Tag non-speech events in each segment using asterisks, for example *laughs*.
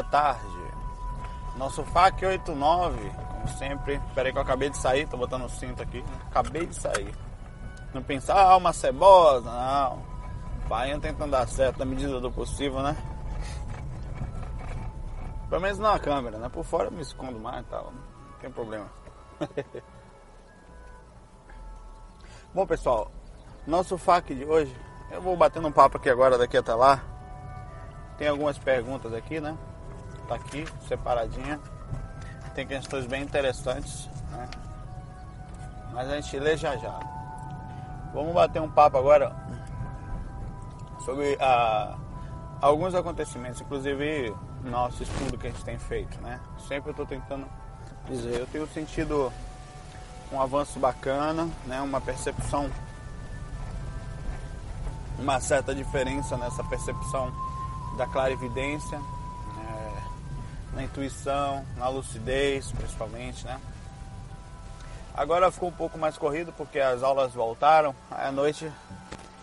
Boa tarde. Nosso FAC 89, como sempre, peraí que eu acabei de sair, tô botando o cinto aqui, acabei de sair. Não pensar, ah, uma cebosa, não. Vai tentando dar certo na medida do possível, né? Pelo menos na câmera, né? Por fora eu me escondo mais e tal, não tem problema. *laughs* Bom pessoal, nosso FAQ de hoje, eu vou batendo um papo aqui agora daqui até lá tem algumas perguntas aqui, né? Tá aqui, separadinha. Tem questões bem interessantes, né? Mas a gente lê já já. Vamos bater um papo agora sobre ah, alguns acontecimentos, inclusive nosso estudo que a gente tem feito, né? Sempre eu estou tentando dizer, eu tenho sentido um avanço bacana, né? Uma percepção, uma certa diferença nessa percepção da clarividência, na intuição, na lucidez, principalmente, né? Agora ficou um pouco mais corrido porque as aulas voltaram. Aí à noite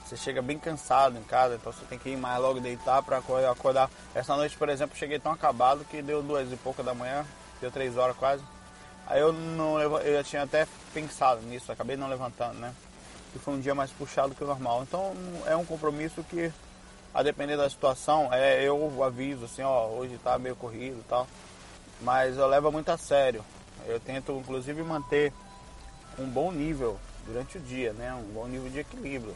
você chega bem cansado em casa, então você tem que ir mais logo deitar para acordar. Essa noite, por exemplo, cheguei tão acabado que deu duas e pouca da manhã, deu três horas quase. Aí eu não eu já tinha até pensado nisso, acabei não levantando, né? Que foi um dia mais puxado que o normal. Então é um compromisso que a depender da situação, é, eu aviso assim, ó, hoje tá meio corrido e tal. Mas eu levo muito a sério. Eu tento inclusive manter um bom nível durante o dia, né? Um bom nível de equilíbrio.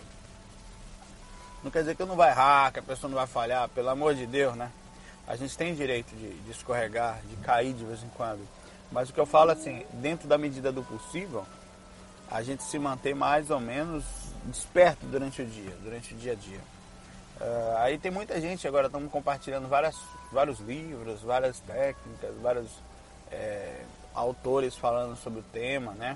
Não quer dizer que eu não vai errar, que a pessoa não vai falhar, pelo amor de Deus, né? A gente tem direito de, de escorregar, de cair de vez em quando. Mas o que eu falo assim, dentro da medida do possível, a gente se manter mais ou menos desperto durante o dia, durante o dia a dia. Uh, aí tem muita gente agora, estamos compartilhando várias, vários livros, várias técnicas, vários é, autores falando sobre o tema, né?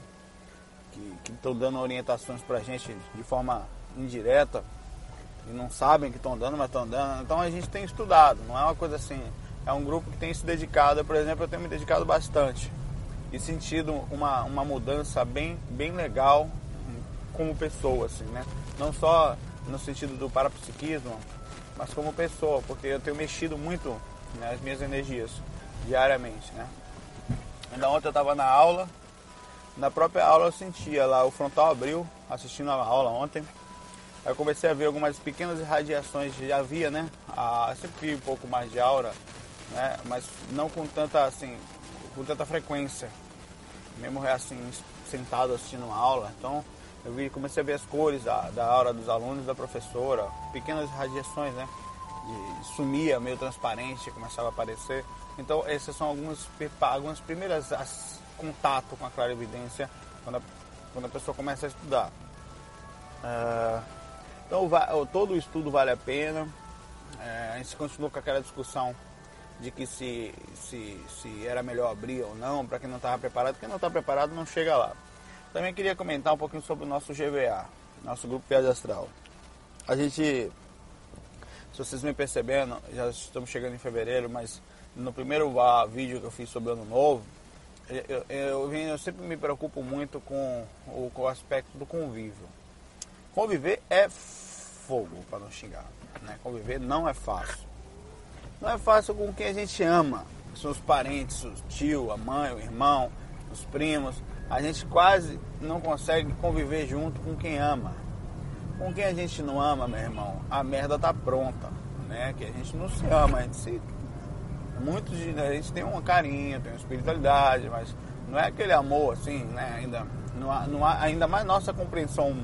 Que estão dando orientações para a gente de forma indireta e não sabem que estão dando, mas estão dando. Então a gente tem estudado, não é uma coisa assim. É um grupo que tem se dedicado, por exemplo, eu tenho me dedicado bastante e sentido uma, uma mudança bem, bem legal como pessoa, assim, né? Não só no sentido do parapsiquismo, mas como pessoa, porque eu tenho mexido muito nas minhas energias diariamente, né? Ainda ontem eu estava na aula, na própria aula eu sentia lá, o frontal abriu, assistindo a aula ontem. Aí eu comecei a ver algumas pequenas irradiações, já havia, né? Ah, sempre vi um pouco mais de aura, né? Mas não com tanta, assim, com tanta frequência. Mesmo assim, sentado assistindo uma aula. Então, eu vi, comecei a ver as cores da, da aura dos alunos da professora, pequenas radiações, né? Sumia meio transparente, começava a aparecer. Então essas são algumas, algumas primeiras as, contato com a clarividência quando a, quando a pessoa começa a estudar. Uh, então todo o estudo vale a pena. Uh, a gente continua com aquela discussão de que se, se, se era melhor abrir ou não, para quem não estava preparado. Quem não está preparado não chega lá. Também queria comentar um pouquinho sobre o nosso GVA, nosso grupo Viagem Astral. A gente, se vocês me percebendo, já estamos chegando em fevereiro, mas no primeiro vídeo que eu fiz sobre o Ano Novo, eu, eu, eu sempre me preocupo muito com o, com o aspecto do convívio. Conviver é fogo, para não xingar. Né? Conviver não é fácil. Não é fácil com quem a gente ama. São os parentes, o tio, a mãe, o irmão, os primos a gente quase não consegue conviver junto com quem ama. Com quem a gente não ama, meu irmão, a merda tá pronta, né? Que a gente não se ama, a gente se. Muitos de a gente tem um carinho, tem uma espiritualidade, mas não é aquele amor assim, né? Ainda, não há, não há, ainda mais nossa compreensão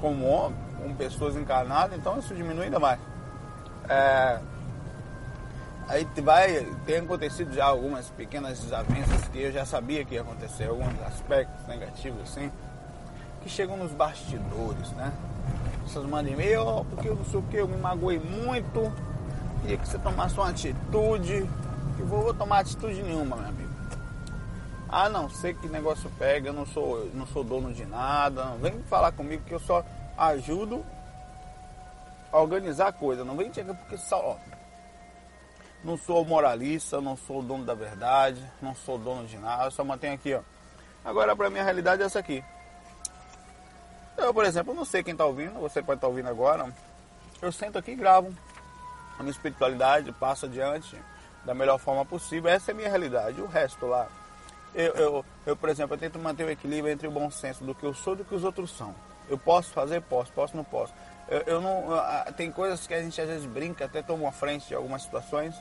como homem, como pessoas encarnadas, então isso diminui ainda mais. É, aí vai, tem acontecido já algumas pequenas desavenças que eu já sabia que ia acontecer, alguns aspectos negativos assim, que chegam nos bastidores, né? Essas mandam e-mail, oh, porque eu não sei o que, eu me magoei muito, queria que você tomasse uma atitude, que vou, vou tomar atitude nenhuma, meu amigo. Ah não, sei que negócio pega, eu não sou, não sou dono de nada, não vem falar comigo que eu só ajudo a organizar a coisa, não vem chegar porque só. Ó, não sou moralista, não sou o dono da verdade, não sou dono de nada, só mantenho aqui, ó. Agora pra mim a realidade é essa aqui. Eu, por exemplo, não sei quem está ouvindo, você pode estar tá ouvindo agora. Eu sento aqui e gravo. A minha espiritualidade passa adiante da melhor forma possível. Essa é a minha realidade. O resto lá. Eu, eu, eu, por exemplo, eu tento manter o equilíbrio entre o bom senso do que eu sou e do que os outros são. Eu posso fazer? Posso. Posso? Não posso. Eu, eu não, tem coisas que a gente às vezes brinca, até toma uma frente de algumas situações.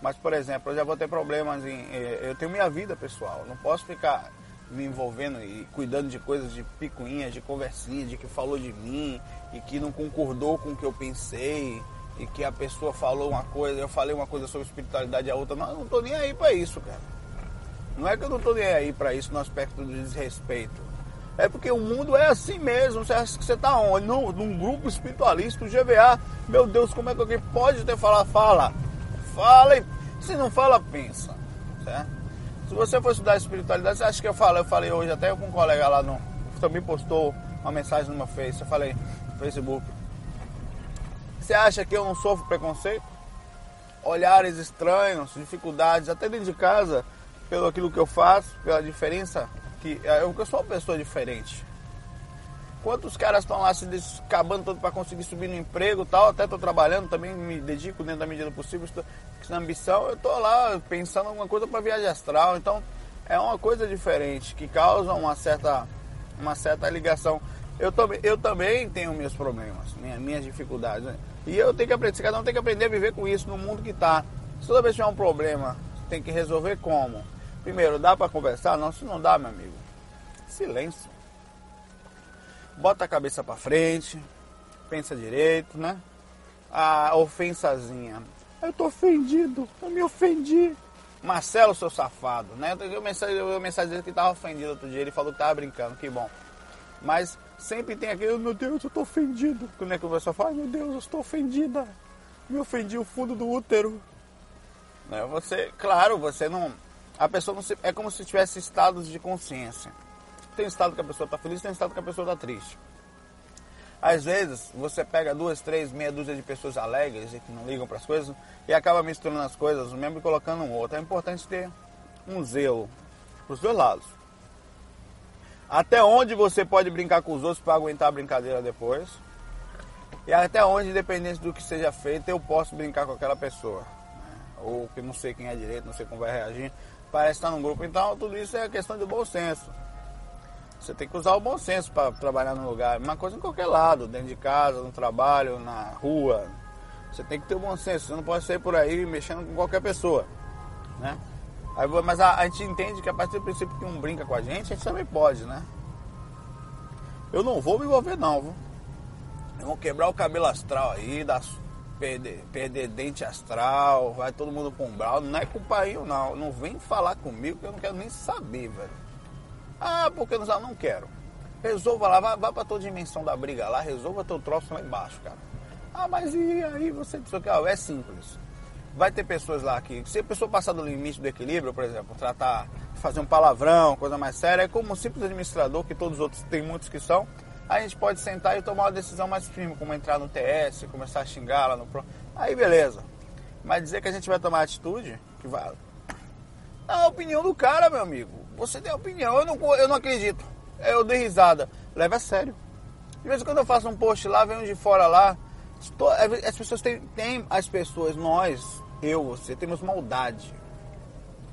Mas, por exemplo, eu já vou ter problemas em. Eh, eu tenho minha vida pessoal. Não posso ficar me envolvendo e cuidando de coisas de picuinhas, de conversinha, de que falou de mim e que não concordou com o que eu pensei e que a pessoa falou uma coisa, eu falei uma coisa sobre espiritualidade e a outra, não, eu não tô nem aí para isso, cara. Não é que eu não tô nem aí para isso no aspecto do desrespeito. É porque o mundo é assim mesmo. Você acha que você tá onde? Num, num grupo espiritualista, o GVA. Meu Deus, como é que alguém pode ter falar? Fala. Fala e se não fala, pensa. Certo? Se você for estudar espiritualidade, acha que eu falo? Eu falei hoje até com um colega lá no. Também postou uma mensagem no meu Face. Eu falei no Facebook. Você acha que eu não sofro preconceito? Olhares estranhos, dificuldades, até dentro de casa, pelo aquilo que eu faço, pela diferença que eu, eu sou uma pessoa diferente. Quantos caras estão lá se acabando todo para conseguir subir no emprego tal, até estou trabalhando, também me dedico dentro da medida possível, estou na ambição, eu estou lá pensando em alguma coisa para viagem astral, então é uma coisa diferente, que causa uma certa, uma certa ligação. Eu, também, eu também tenho meus problemas, minhas, minhas dificuldades, né? e eu tenho que aprender, cada um tem que aprender a viver com isso no mundo que está. Se toda vez tiver um problema, tem que resolver como? Primeiro, dá para conversar? Não, se não dá, meu amigo, silêncio bota a cabeça para frente, pensa direito, né? A ofensazinha. Eu tô ofendido, eu me ofendi. Marcelo, seu safado, né? Eu mensagem, eu mensagem que tava ofendido outro dia, ele falou que tava brincando, que bom. Mas sempre tem aquele, meu Deus, eu tô ofendido. Quando é que o pessoal fala, meu Deus, eu estou ofendida. Me ofendi o fundo do útero. Né? Você, claro, você não. A pessoa não se, é como se tivesse estados de consciência. Tem estado que a pessoa está feliz, tem estado que a pessoa está triste. Às vezes, você pega duas, três, meia dúzia de pessoas alegres e que não ligam para as coisas e acaba misturando as coisas, mesmo colocando um outro. É importante ter um zelo para os dois lados. Até onde você pode brincar com os outros para aguentar a brincadeira depois. E até onde, independente do que seja feito, eu posso brincar com aquela pessoa. Ou que não sei quem é direito, não sei como vai reagir. Parece estar num grupo. Então, tudo isso é questão de bom senso. Você tem que usar o bom senso para trabalhar no lugar. Uma coisa em qualquer lado, dentro de casa, no trabalho, na rua. Você tem que ter o bom senso. Você não pode sair por aí mexendo com qualquer pessoa. Né? Aí, mas a, a, gente entende que a partir do princípio que um brinca com a gente, a gente também pode, né? Eu não vou me envolver não, viu? Eu vou quebrar o cabelo astral aí, dar, perder, perder dente astral, vai todo mundo com umbral. Não é culpainho não. Não vem falar comigo que eu não quero nem saber, velho. Ah, porque não, não quero. Resolva lá, vá, vá para tua dimensão da briga lá, resolva teu troço lá embaixo, cara. Ah, mas e aí você disse que é simples. Vai ter pessoas lá que, se a pessoa passar do limite do equilíbrio, por exemplo, tratar, fazer um palavrão, coisa mais séria, é como um simples administrador, que todos os outros tem muitos que são, a gente pode sentar e tomar uma decisão mais firme, como entrar no TS, começar a xingar lá no. Aí beleza. Mas dizer que a gente vai tomar atitude, que vai. É a opinião do cara, meu amigo. Você tem opinião, eu não, eu não acredito. Eu dei risada. Leva a sério. De vez em quando eu faço um post lá, um de fora lá. As pessoas têm, têm as pessoas, nós, eu, você, temos maldade.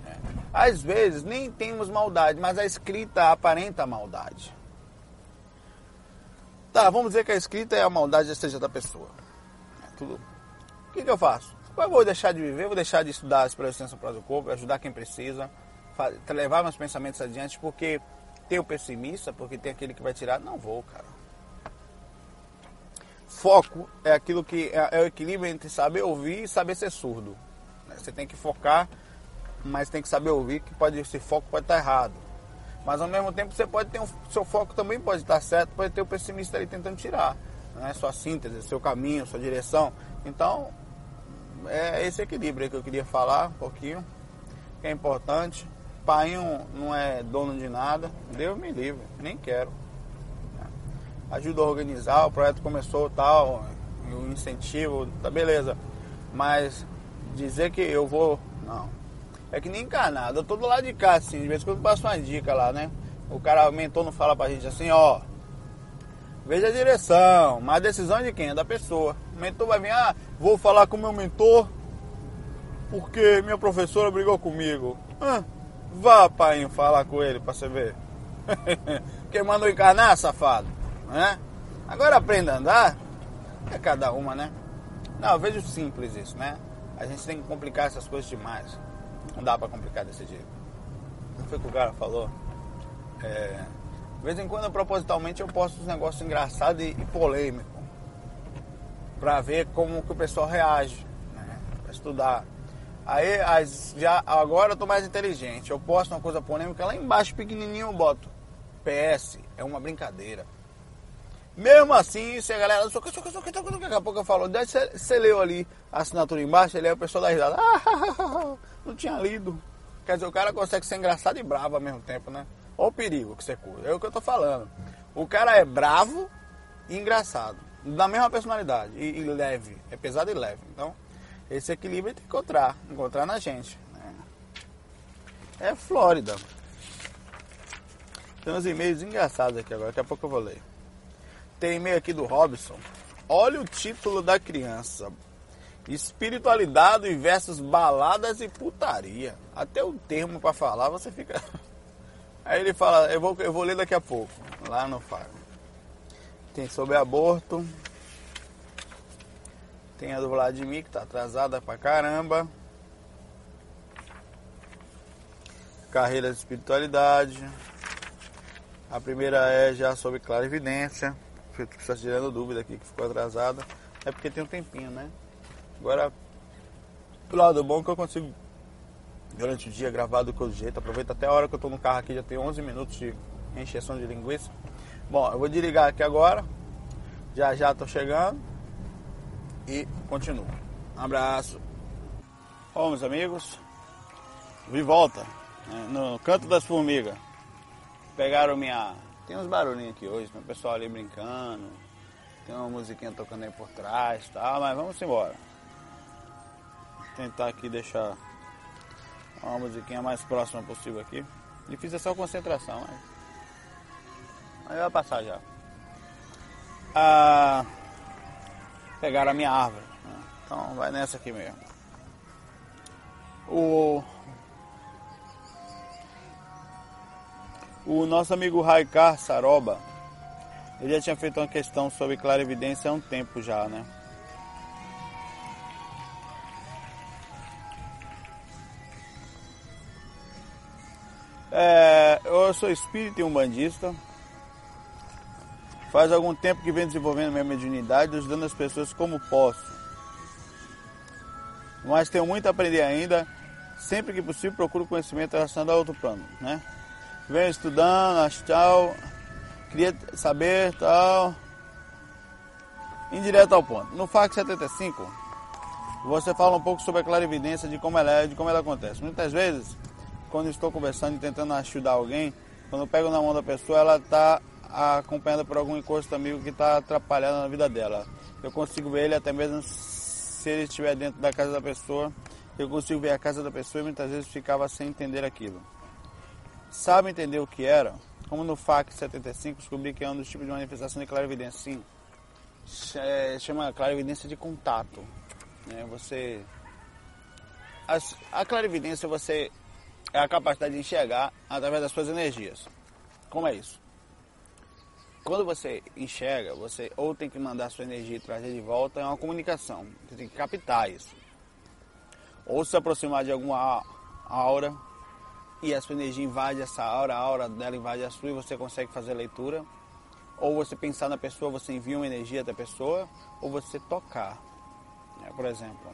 É. Às vezes nem temos maldade, mas a escrita aparenta maldade. Tá, vamos dizer que a escrita é a maldade seja da pessoa. É tudo. O que, que eu faço? Eu vou deixar de viver, vou deixar de estudar as presença para o corpo, ajudar quem precisa levar meus pensamentos adiante, porque tem o pessimista, porque tem aquele que vai tirar. Não vou, cara. foco é aquilo que é, é o equilíbrio entre saber ouvir e saber ser surdo. né? Você tem que focar, mas tem que saber ouvir, que pode esse foco pode estar errado. Mas ao mesmo tempo você pode ter um, seu foco também pode estar certo, pode ter o pessimista ali tentando tirar, né? Sua síntese, seu caminho, sua direção. Então é esse equilíbrio que eu queria falar um pouquinho, que é importante. Pai não é dono de nada, Deus me livre, nem quero. Ajuda a organizar, o projeto começou tal, o incentivo, tá beleza. Mas dizer que eu vou. Não. É que nem encarnado, eu tô do lado de cá, assim, de vez em quando eu passo uma dica lá, né? O cara, mentor não fala pra gente assim, ó. Veja a direção, mas a decisão é de quem? É da pessoa. O mentor vai vir, ah, vou falar com o meu mentor porque minha professora brigou comigo. Ah, vá, pai, falar com ele pra você ver. *laughs* Quem mandou encarnar, safado? Né? Agora aprenda a andar, é cada uma, né? Não, eu vejo simples isso, né? A gente tem que complicar essas coisas demais. Não dá pra complicar desse jeito. Não foi o que o cara falou? É, de vez em quando, propositalmente, eu posto uns negócios engraçados e, e polêmicos. Pra ver como que o pessoal reage. Né? Pra estudar. Aí, as, já, agora eu tô mais inteligente. Eu posto uma coisa polêmica lá embaixo, pequenininho, eu boto. PS, é uma brincadeira. Mesmo assim, se a galera. Daqui a pouco eu falo, você leu ali a assinatura embaixo, ele é o pessoal da risada. *laughs* Ah, *laughs* não tinha lido. Quer dizer, o cara consegue ser engraçado e bravo ao mesmo tempo, né? Olha o perigo que você curte. É o que eu tô falando. O cara é bravo e engraçado. Da mesma personalidade. E, e leve. É pesado e leve. Então, esse equilíbrio tem que encontrar. Encontrar na gente. Né? É Flórida. Tem uns e-mails engraçados aqui agora. Daqui a pouco eu vou ler. Tem e-mail aqui do Robson. Olha o título da criança. Espiritualidade versus baladas e putaria. Até o termo para falar você fica. *laughs* Aí ele fala, eu vou, eu vou ler daqui a pouco, lá no Faro. Tem sobre aborto. Tem a do Vladimir, que tá atrasada pra caramba. Carreira de espiritualidade. A primeira é já sobre clarividência. Que está tirando dúvida aqui que ficou atrasada. É porque tem um tempinho, né? Agora, do lado bom que eu consigo durante o dia gravar do que jeito. Aproveito até a hora que eu tô no carro aqui, já tem 11 minutos de encheção de linguiça. Bom, eu vou desligar aqui agora. Já já tô chegando. E continuo. Um abraço. Bom, meus amigos. Vi volta. Né, no canto das formigas. Pegaram minha. Tem uns barulhinhos aqui hoje, tem o pessoal ali brincando. Tem uma musiquinha tocando aí por trás tá? mas vamos embora. Tentar aqui deixar uma musiquinha mais próxima possível aqui. Difícil é só concentração, mas. Vai passar já. Ah, pegaram a minha árvore. Né? Então vai nessa aqui mesmo. O. O nosso amigo Raikar Saroba, ele já tinha feito uma questão sobre clarividência há um tempo já, né? É, eu sou espírita e umbandista. Faz algum tempo que venho desenvolvendo minha mediunidade, ajudando as pessoas como posso. Mas tenho muito a aprender ainda. Sempre que possível procuro conhecimento relacionado a outro plano, né? Venho estudando, acho tal. Queria saber tal. Indireto ao ponto. No FAC 75, você fala um pouco sobre a clarividência, de como ela é, de como ela acontece. Muitas vezes quando estou conversando e tentando ajudar alguém, quando eu pego na mão da pessoa, ela está acompanhada por algum encosto amigo que está atrapalhando na vida dela. Eu consigo ver ele até mesmo se ele estiver dentro da casa da pessoa. Eu consigo ver a casa da pessoa e muitas vezes ficava sem entender aquilo. Sabe entender o que era? Como no FAC 75 descobri que é um dos tipos de manifestação de clarividência. Sim, é, chama clarividência de contato. Né? Você a, a clarividência você é a capacidade de enxergar através das suas energias. Como é isso? Quando você enxerga, você ou tem que mandar sua energia e trazer de volta, é uma comunicação. Você tem que captar isso. Ou se aproximar de alguma aura e a sua energia invade essa aura, a aura dela invade a sua e você consegue fazer a leitura. ou você pensar na pessoa, você envia uma energia da pessoa, ou você tocar. É, por exemplo,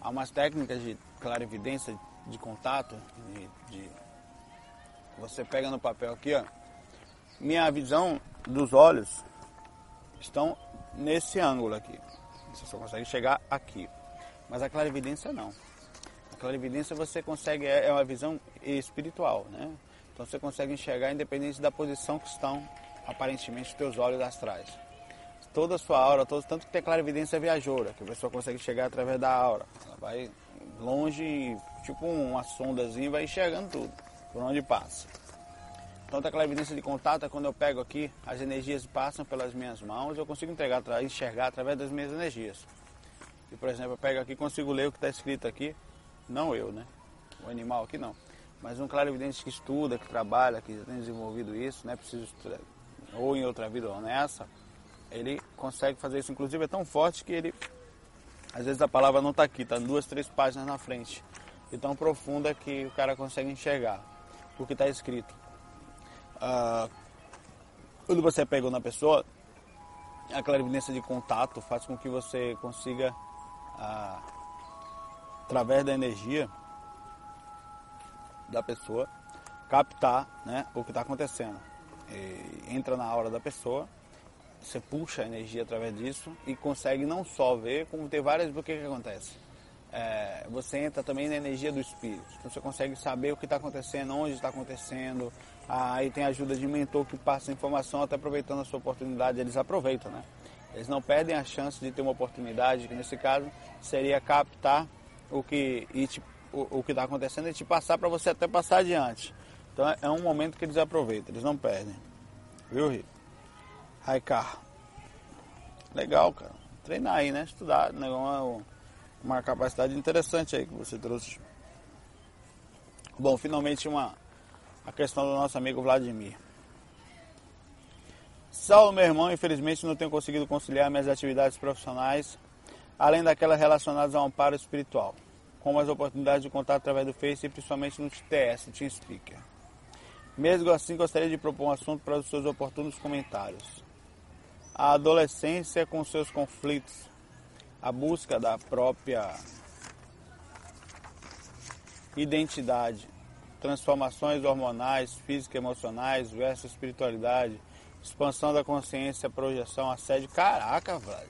há umas técnicas de clarividência, de contato, de, de você pega no papel aqui, ó. Minha visão dos olhos estão nesse ângulo aqui. Você só consegue chegar aqui. Mas a clarividência não. A clarividência você consegue, é, é uma visão espiritual, né? Então você consegue enxergar independente da posição que estão aparentemente os teus olhos astrais. Toda a sua aura, todo, tanto que tem clarividência viajoura, que a pessoa consegue chegar através da aura. Ela vai longe, tipo uma sondazinha, vai enxergando tudo, por onde passa. Então a clarividência de contato é quando eu pego aqui, as energias passam pelas minhas mãos, eu consigo entregar, enxergar através das minhas energias. E, por exemplo, eu pego aqui consigo ler o que está escrito aqui, não eu, né? O animal aqui não. Mas um clarividente que estuda, que trabalha, que já tem desenvolvido isso, né? Preciso estudar, ou em outra vida ou nessa, ele consegue fazer isso. Inclusive é tão forte que ele, às vezes a palavra não está aqui, está duas, três páginas na frente. E tão profunda que o cara consegue enxergar o que está escrito ah, quando você pega na pessoa, a clarividência de contato faz com que você consiga, ah, através da energia da pessoa, captar né, o que está acontecendo. E entra na aura da pessoa, você puxa a energia através disso e consegue não só ver, como ter várias. Porque que acontece? é, você entra também na energia do espírito. Então você consegue saber o que está acontecendo, onde está acontecendo. Aí tem ajuda de mentor que passa informação, até aproveitando a sua oportunidade, eles aproveitam, né? Eles não perdem a chance de ter uma oportunidade, que nesse caso seria captar o que o, o, que está acontecendo e te passar para você até passar adiante. Então é um momento que eles aproveitam, eles não perdem. Viu, Rio? Raikar. Legal, cara. Treinar aí, né? Estudar. Negócio uma capacidade interessante aí que você trouxe. Bom, finalmente uma a questão do nosso amigo Vladimir. Saulo, meu irmão, infelizmente não tenho conseguido conciliar minhas atividades profissionais, além daquelas relacionadas ao amparo espiritual, como as oportunidades de contato através do Face e principalmente no TS, Team Speaker. Mesmo assim, gostaria de propor um assunto para os seus oportunos comentários. A adolescência com seus conflitos, a busca da própria identidade, transformações hormonais, física emocionais versus espiritualidade, expansão da consciência, projeção, assédio. Caraca, Vlad.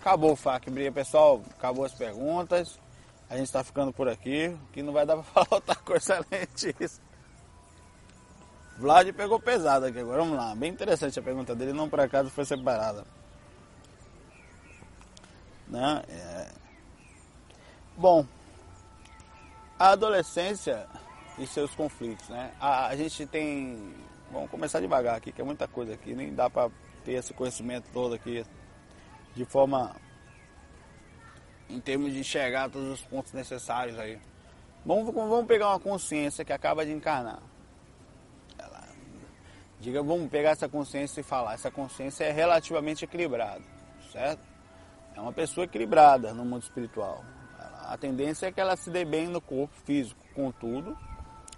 Acabou o FAQ, briga. Pessoal, acabou as perguntas. A gente está ficando por aqui, que não vai dar para *laughs* falar outra coisa além disso. Vlad pegou pesado aqui agora. Vamos lá. Bem interessante a pergunta dele, não por acaso foi separada. Né? É... Bom, a adolescência e seus conflitos, né? A, a, gente tem, vamos começar devagar aqui, que é muita coisa aqui, nem dá para ter esse conhecimento todo aqui de forma em termos de enxergar todos os pontos necessários aí. Vamos, vamos pegar uma consciência que acaba de encarnar. Diga, vamos pegar essa consciência e falar, essa consciência é relativamente equilibrada, certo? é uma pessoa equilibrada no mundo espiritual. A tendência é que ela se dê bem no corpo físico, contudo,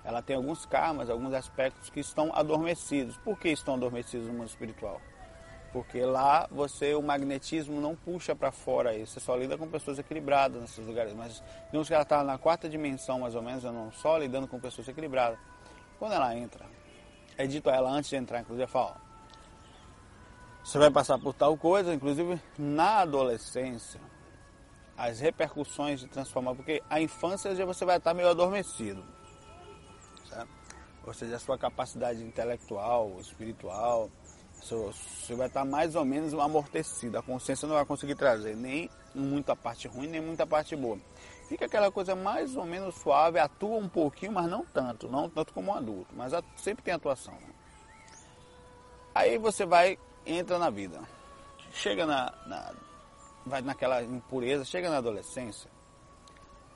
ela tem alguns karmas, alguns aspectos que estão adormecidos. Por que estão adormecidos no mundo espiritual? Porque lá você, o magnetismo não puxa para fora isso, você só lida com pessoas equilibradas nesses lugares. Mas digamos que ela está na quarta dimensão, mais ou menos, não só lidando com pessoas equilibradas. Quando ela entra, é dito a ela antes de entrar, inclusive, fala, você vai passar por tal coisa, inclusive na adolescência, as repercussões de transformar, porque a infância já você vai estar meio adormecido, certo? ou seja, a sua capacidade intelectual, espiritual, você vai estar mais ou menos amortecido, a consciência não vai conseguir trazer nem muita parte ruim, nem muita parte boa. Fica aquela coisa mais ou menos suave, atua um pouquinho, mas não tanto, não tanto como um adulto, mas sempre tem atuação. Aí você vai entra na vida. Chega na, na, vai naquela impureza, chega na adolescência,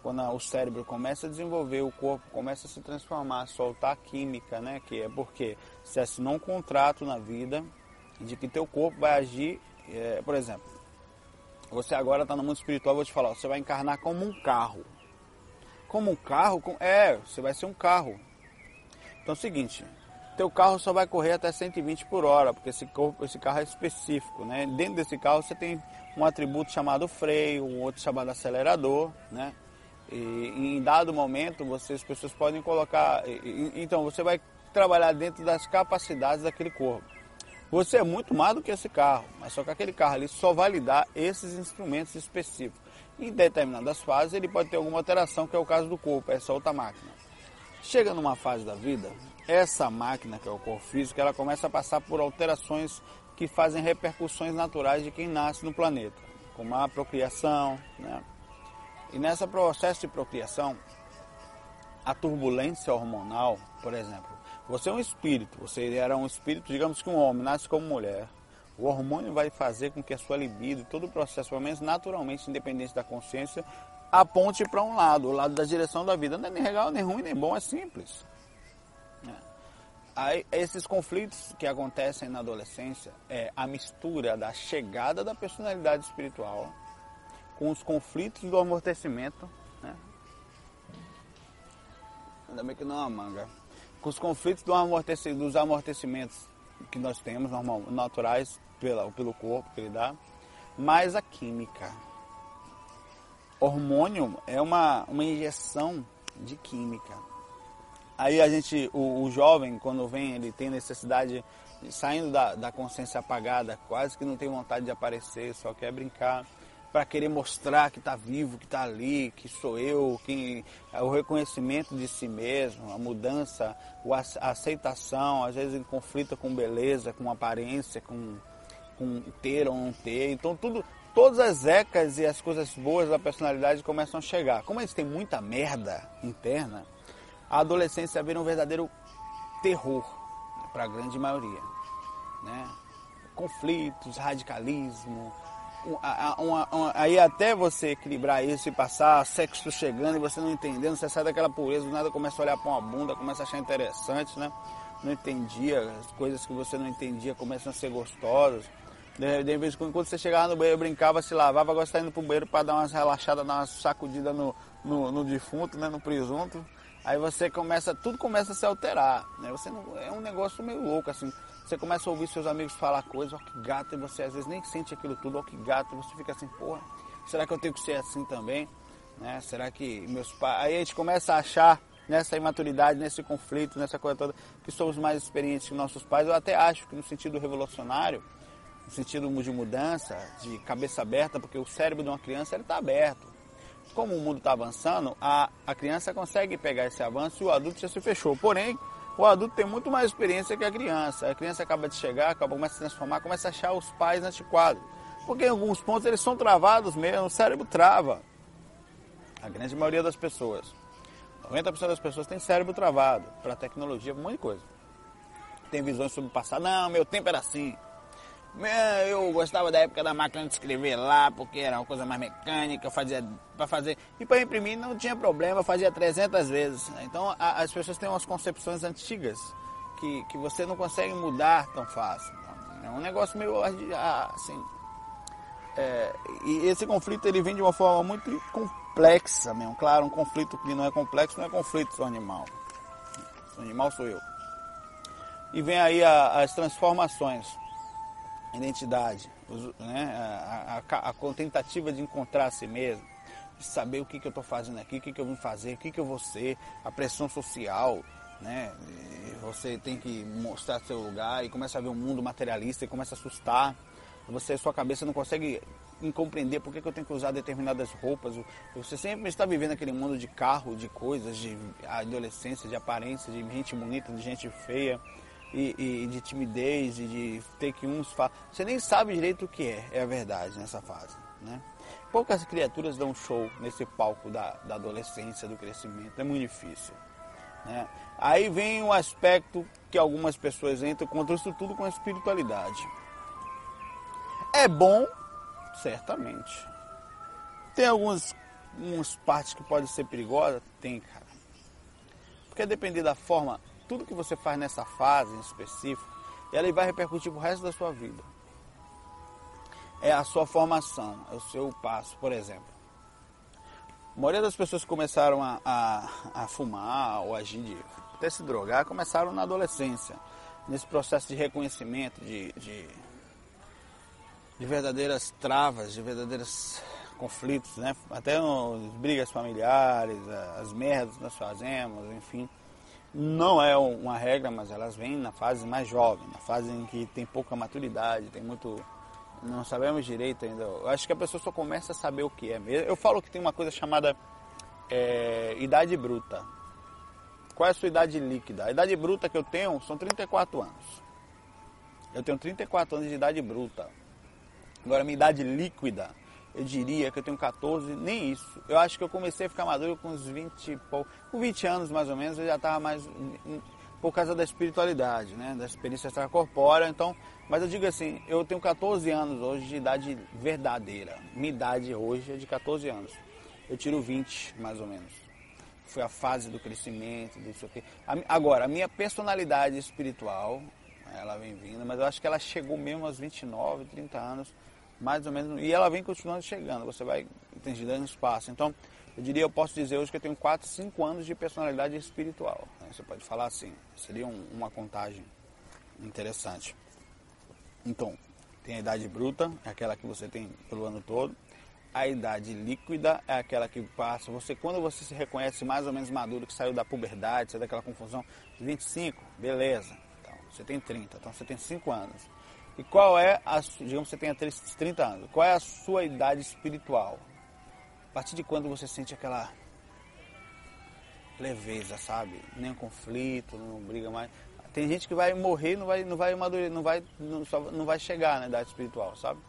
quando o cérebro começa a desenvolver, o corpo começa a se transformar, a soltar química, né? Que é porque se assinou um contrato na vida de que teu corpo vai agir, é, por exemplo, você agora está no mundo espiritual, vou te falar, você vai encarnar como um carro. Como um carro? Com, é, você vai ser um carro. Então é o seguinte, teu carro só vai correr até 120 por hora, porque esse, corpo, esse carro é específico, né? Dentro desse carro você tem um atributo chamado freio, um outro chamado acelerador, né? E, em dado momento, você, as pessoas podem colocar. Então, você vai trabalhar dentro das capacidades daquele corpo. Você é muito mais do que esse carro, mas só que aquele carro ali só vai lhe dar esses instrumentos específicos. Em determinadas fases, ele pode ter alguma alteração, que é o caso do corpo, essa outra máquina. Chega numa fase da vida, essa máquina, que é o corpo físico, ela começa a passar por alterações que fazem repercussões naturais de quem nasce no planeta, como a procriação, né? E nesse processo de procriação, a turbulência hormonal, por exemplo, você é um espírito, você era um espírito, digamos que um homem, nasce como mulher. O hormônio vai fazer com que a sua libido, todo o processo, pelo menos naturalmente, independente da consciência, aponte para um lado, o lado da direção da vida. Não é nem legal, nem ruim, nem bom, é simples. É. Aí, esses conflitos que acontecem na adolescência é a mistura da chegada da personalidade espiritual com os conflitos do amortecimento. Né? Ainda bem que não é uma manga. Os conflitos do amorteci, dos amortecimentos que nós temos, normal, naturais, pela, pelo corpo que ele dá, mais a química. Hormônio é uma, uma injeção de química. Aí a gente, o, o jovem, quando vem, ele tem necessidade, saindo da, da consciência apagada, quase que não tem vontade de aparecer, só quer brincar para querer mostrar que está vivo, que está ali, que sou eu, que é o reconhecimento de si mesmo, a mudança, a aceitação, às vezes em conflito com beleza, com aparência, com, com ter ou não ter. Então tudo, todas as ecas e as coisas boas da personalidade começam a chegar. Como eles têm muita merda interna, a adolescência vira um verdadeiro terror para a grande maioria. Né? Conflitos, radicalismo, uma, uma, aí até você equilibrar isso e passar sexo chegando e você não entendendo, você sai daquela pureza, do nada começa a olhar para uma bunda, começa a achar interessante, né? Não entendia, as coisas que você não entendia começam a ser gostosas. De, de vez em quando, quando você chegava no banheiro, brincava, se lavava, agora está indo pro banheiro para dar umas relaxadas, dar uma sacudida no, no, no, defunto, né? No presunto. Aí você começa, tudo começa a se alterar, né? Você não, é um negócio meio louco, assim. Você começa a ouvir seus amigos falar coisas, ó que gato, e você às vezes nem sente aquilo tudo, ó que gato, e você fica assim, porra, será que eu tenho que ser assim também? Né? Será que meus pais. Aí a gente começa a achar nessa imaturidade, nesse conflito, nessa coisa toda, que somos mais experientes que nossos pais. Eu até acho que no sentido revolucionário, no sentido de mudança, de cabeça aberta, porque o cérebro de uma criança está aberto. Como o mundo está avançando, a, a criança consegue pegar esse avanço e o adulto já se fechou. Porém, o adulto tem muito mais experiência que a criança. A criança acaba de chegar, acaba, começa a se transformar, começa a achar os pais antiquados. Porque em alguns pontos eles são travados mesmo, o cérebro trava. A grande maioria das pessoas. 90% das pessoas tem cérebro travado para tecnologia, um monte de coisa. Tem visões sobre o passado. Não, meu tempo era assim. Eu gostava da época da máquina de escrever lá, porque era uma coisa mais mecânica, fazia para fazer. E para imprimir não tinha problema, fazia 300 vezes. Então a, as pessoas têm umas concepções antigas que, que você não consegue mudar tão fácil. É um negócio meio assim. É, e esse conflito ele vem de uma forma muito complexa mesmo. Claro, um conflito que não é complexo não é conflito do animal. O animal sou eu. E vem aí a, as transformações identidade, né? a, a, a, tentativa de encontrar a si mesmo, de saber o que, que eu estou fazendo aqui, o que, que eu vim fazer, o que, que eu vou ser, a pressão social, né? você tem que mostrar seu lugar e começa a ver um mundo materialista e começa a assustar. Você, sua cabeça não consegue compreender por que, que eu tenho que usar determinadas roupas. Você sempre está vivendo aquele mundo de carro, de coisas, de adolescência, de aparência, de gente bonita, de gente feia e, e, de timidez e de ter que uns falar. Você nem sabe direito o que é, é a verdade nessa fase. Né? Poucas criaturas dão show nesse palco da, da adolescência, do crescimento, é muito difícil. Né? Aí vem um aspecto que algumas pessoas entram contra isso tudo com a espiritualidade. É bom, certamente. Tem algumas, algumas partes que podem ser perigosas? Tem, cara. Porque depender da forma tudo que você faz nessa fase em específico, ela vai repercutir o resto da sua vida. É a sua formação, é o seu passo, por exemplo. A maioria das pessoas que começaram a, a, a fumar ou agir de até se drogar, começaram na adolescência, nesse processo de reconhecimento, de, de, de verdadeiras travas, de verdadeiros conflitos, né? até as brigas familiares, as merdas que nós fazemos, enfim. Não é uma regra, mas elas vêm na fase mais jovem, na fase em que tem pouca maturidade, tem muito. Não sabemos direito ainda. Eu acho que a pessoa só começa a saber o que é mesmo. Eu falo que tem uma coisa chamada é, idade bruta. Qual é a sua idade líquida? A idade bruta que eu tenho são 34 anos. Eu tenho 34 anos de idade bruta. Agora, minha idade líquida, eu diria que eu tenho 14, nem isso. Eu acho que eu comecei a ficar maduro com uns 20 com 20 anos mais ou menos, eu já estava mais por causa da espiritualidade, né, da experiência extracorpórea, então, mas eu digo assim, eu tenho 14 anos hoje de idade verdadeira. Minha idade hoje é de 14 anos. Eu tiro 20, mais ou menos. Foi a fase do crescimento, disso aqui. Agora, a minha personalidade espiritual, ela vem vindo, mas eu acho que ela chegou mesmo aos 29, 30 anos mais ou menos, e ela vem continuando chegando, você vai entendendo espaço. Então, eu diria, eu posso dizer hoje que eu tenho 4, 5 anos de personalidade espiritual. Né? Você pode falar assim, seria um, uma contagem interessante. Então, tem a idade bruta, é aquela que você tem pelo ano todo. A idade líquida é aquela que passa, você quando você se reconhece mais ou menos maduro, que saiu da puberdade, saiu daquela confusão, 25, beleza. Então, você tem 30, então você tem 5 anos. E qual é a, digamos que você tenha 30 anos, qual é a sua idade espiritual? A partir de quando você sente aquela leveza, sabe? Nem conflito, não briga mais. Tem gente que vai morrer, não vai, não vai amadurecer, não vai, não, só, não vai chegar na idade espiritual, sabe?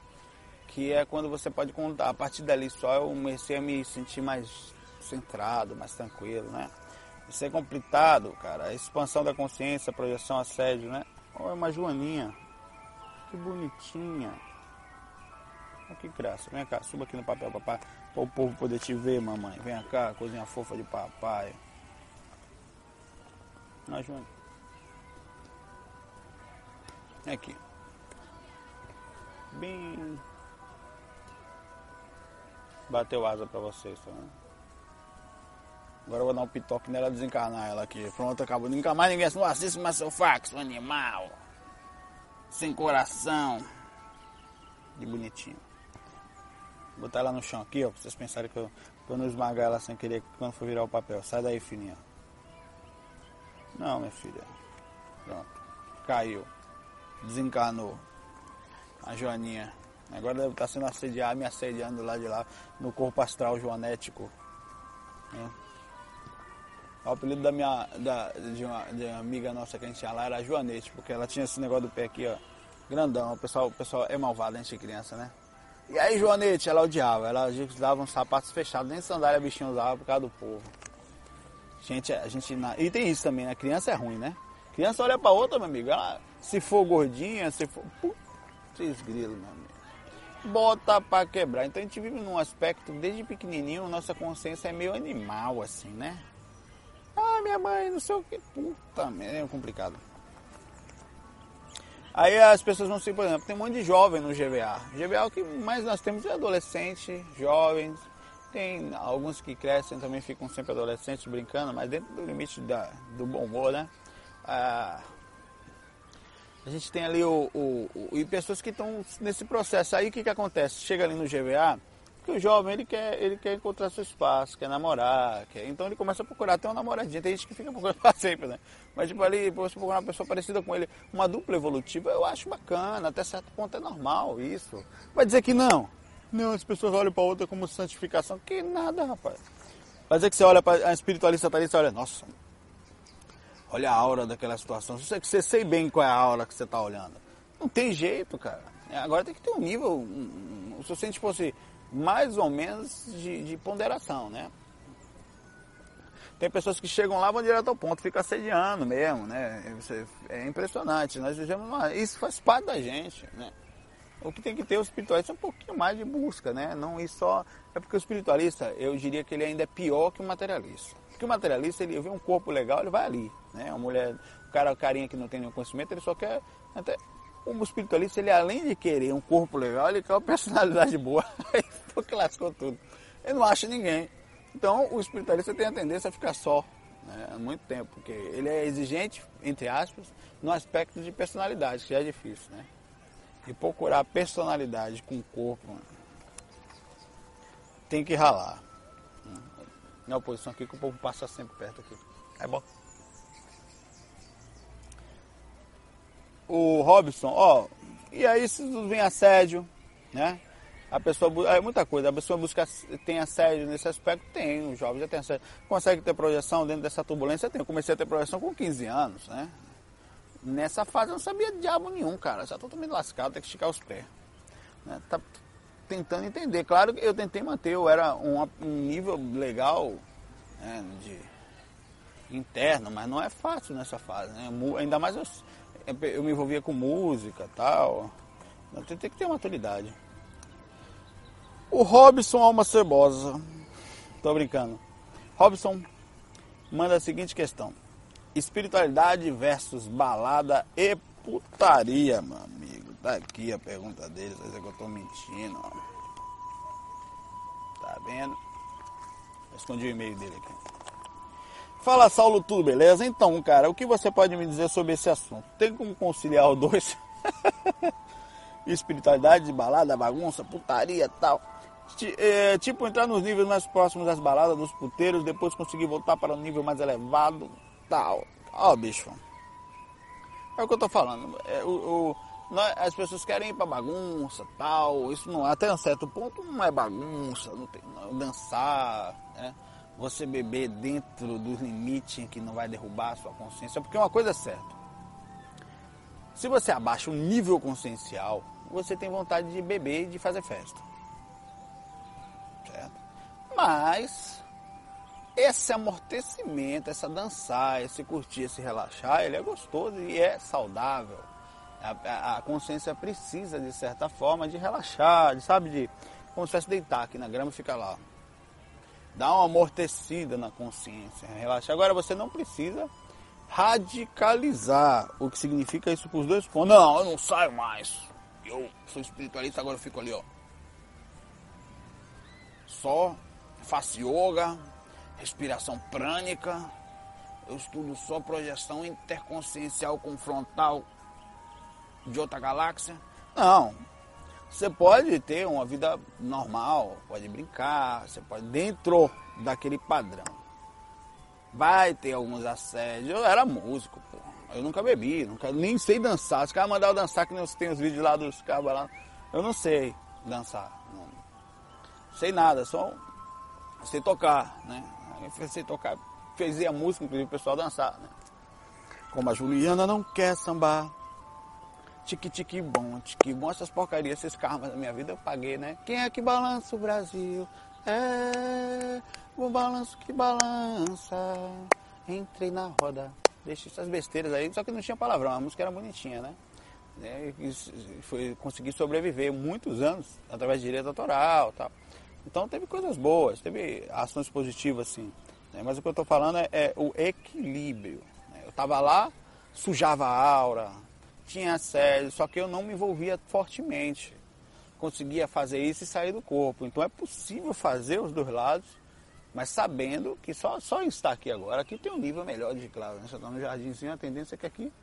Que é quando você pode contar. A partir dali só eu comecei a me sentir mais centrado, mais tranquilo, né? Isso é complicado, cara. A expansão da consciência, projeção, assédio, né? Ou é uma joaninha, que bonitinha. Olha que graça. Vem cá, suba aqui no papel, papai. Para o povo poder te ver, mamãe. Vem cá, cozinha fofa de papai. Nós vamos. Aqui. Bem. Bateu asa pra vocês, tá vendo? Agora eu vou dar um pitoque nela desencarnar ela aqui. Pronto, acabou. Nunca mais ninguém não assiste mais seu fax, animal sem coração. De bonitinho. Vou botar ela no chão aqui, ó, pra vocês pensarem que eu, vou não esmagar ela sem querer quando for virar o papel. Sai daí, filhinha. Não, minha filha. Pronto. Caiu. Desencanou. A Joaninha. Agora deve estar sendo assediada, me assediando lá de lá, no corpo astral joanético. É. O apelido da minha, da, de, uma, de uma amiga nossa que a gente tinha lá era Joanete, porque ela tinha esse negócio do pé aqui, ó, grandão. O pessoal, o pessoal é malvado, a gente criança, né? E aí, Joanete, ela odiava, ela usava uns sapatos fechados, nem sandália bichinho usava por causa do povo. Gente, a gente. E tem isso também, né? Criança é ruim, né? Criança olha pra outra, meu amigo. Ela, se for gordinha, se for. Putz, grilo, meu amigo. Bota pra quebrar. Então a gente vive num aspecto, desde pequenininho, nossa consciência é meio animal, assim, né? Minha mãe, não sei o que. Puta merda, é complicado. Aí as pessoas vão se, por exemplo, tem um monte de jovem no GVA. GVA o que mais nós temos é adolescente, jovens. Tem alguns que crescem também ficam sempre adolescentes brincando, mas dentro do limite da, do bom humor, né? Ah, a gente tem ali o, o, o e pessoas que estão nesse processo. Aí o que, que acontece? Chega ali no GVA, porque o jovem ele quer, ele quer encontrar seu espaço, quer namorar, quer... então ele começa a procurar ter uma namoradinha. Tem gente que fica procurando *laughs* para sempre, né? Mas tipo ali, você procurar uma pessoa parecida com ele, uma dupla evolutiva, eu acho bacana, até certo ponto é normal isso. Vai dizer que não. Não, as pessoas olham para outra como santificação. Que nada, rapaz. Vai dizer que você olha para a espiritualista ali, você olha, nossa, olha a aura daquela situação. Você, você sei bem qual é a aura que você está olhando. Não tem jeito, cara. Agora tem que ter um nível. Um, um, se você tipo assim, mais ou menos de, de ponderação, né? Tem pessoas que chegam lá, vão direto ao ponto, fica assediando mesmo, né? É impressionante. Nós vivemos uma... Isso faz parte da gente, né? O que tem que ter o espiritualista é um pouquinho mais de busca, né? Não ir só. É porque o espiritualista, eu diria que ele ainda é pior que o materialista. Porque o materialista, ele vê um corpo legal, ele vai ali, né? Uma mulher, o cara, o carinha que não tem nenhum conhecimento, ele só quer até o espiritualista, ele além de querer um corpo legal, ele quer uma personalidade boa. *laughs* Aí lascou tudo. Ele não acha ninguém. Então o espiritualista tem a tendência a ficar só. né, há muito tempo, porque ele é exigente, entre aspas, no aspecto de personalidade, que já é difícil, né? E procurar personalidade com o corpo tem que ralar. Na posição aqui que o povo passa sempre perto aqui. É bom. O Robson, ó, e aí se vem assédio, né? A pessoa é muita coisa, a pessoa busca tem assédio nesse aspecto, tem, os jovens já tem assédio. Consegue ter projeção dentro dessa turbulência? Tem. Eu comecei a ter projeção com 15 anos, né? Nessa fase eu não sabia diabo nenhum, cara. Já tô totalmente lascado, tem que esticar os pés. Né? Tá tentando entender. Claro que eu tentei manter, eu era um, um nível legal né, de interno, mas não é fácil nessa fase. Né? Ainda mais eu, eu me envolvia com música tal. Eu tentei que ter maturidade. O Robson Alma Cebosa. Tô brincando. Robson manda a seguinte questão. Espiritualidade versus balada e putaria, meu amigo. Tá aqui a pergunta dele, vai dizer que eu tô mentindo. Ó. Tá vendo? Escondi o e-mail dele aqui. Fala Saulo, tudo beleza? Então, cara, o que você pode me dizer sobre esse assunto? Tem como conciliar os dois? *laughs* Espiritualidade, balada, bagunça, putaria tal é, tipo, entrar nos níveis mais próximos das baladas, dos puteiros, depois conseguir voltar para um nível mais elevado, tal. Ó, oh, bicho. É o que eu tô falando. É, o, o, nós, as pessoas querem ir pra bagunça, tal. Isso não, até um certo ponto não é bagunça, não tem, não, dançar, né? Você beber dentro dos limites que não vai derrubar a sua consciência, porque uma coisa é certa. Se você abaixa o nível consciencial, você tem vontade de beber e de fazer festa. Mas esse amortecimento, essa dançar, esse curtir, esse relaxar, ele é gostoso e é saudável. A, a, consciência precisa, de certa forma, de relaxar, de, sabe, de como se fosse deitar aqui na grama e ficar lá. Dá uma amortecida na consciência, relaxar. Agora você não precisa radicalizar o que significa isso para os dois pontos. Não, eu não saio mais. Eu sou espiritualista, agora eu fico ali, ó. Só faço yoga, respiração prânica, eu estudo só projeção interconsciencial confrontal de outra galáxia. Não. Você pode ter uma vida normal, pode brincar, você pode dentro daquele padrão. Vai ter alguns assédios. Eu era músico, pô. Eu nunca bebi, nunca, nem sei dançar. Os caras mandaram dançar, que nem tem os vídeos lá dos caras lá. Eu não sei dançar. Não sei nada, só sei tocar, né? Eu sei tocar, fazia música, inclusive o pessoal dançar, né? Como a Juliana não quer sambar, tique tique bom, tique bom, essas porcarias, esses karmas da minha vida eu paguei, né? Quem é que balança o Brasil? É o balanço que balança, entrei na roda, deixa essas besteiras aí, só que não tinha palavrão, a música era bonitinha, né? né? foi conseguir sobreviver muitos anos através de direito autoral tal. Então teve coisas boas, teve ações positivas sim. Né? Mas o que eu estou falando é, é, o equilíbrio. Né? Eu estava lá, sujava a aura, tinha assédio, só que eu não me envolvia fortemente. Conseguia fazer isso e sair do corpo. Então é possível fazer os dois lados, mas sabendo que só, só estar aqui agora, aqui tem um nível melhor de claro. Né? Você está no jardinzinho, a tendência é que aqui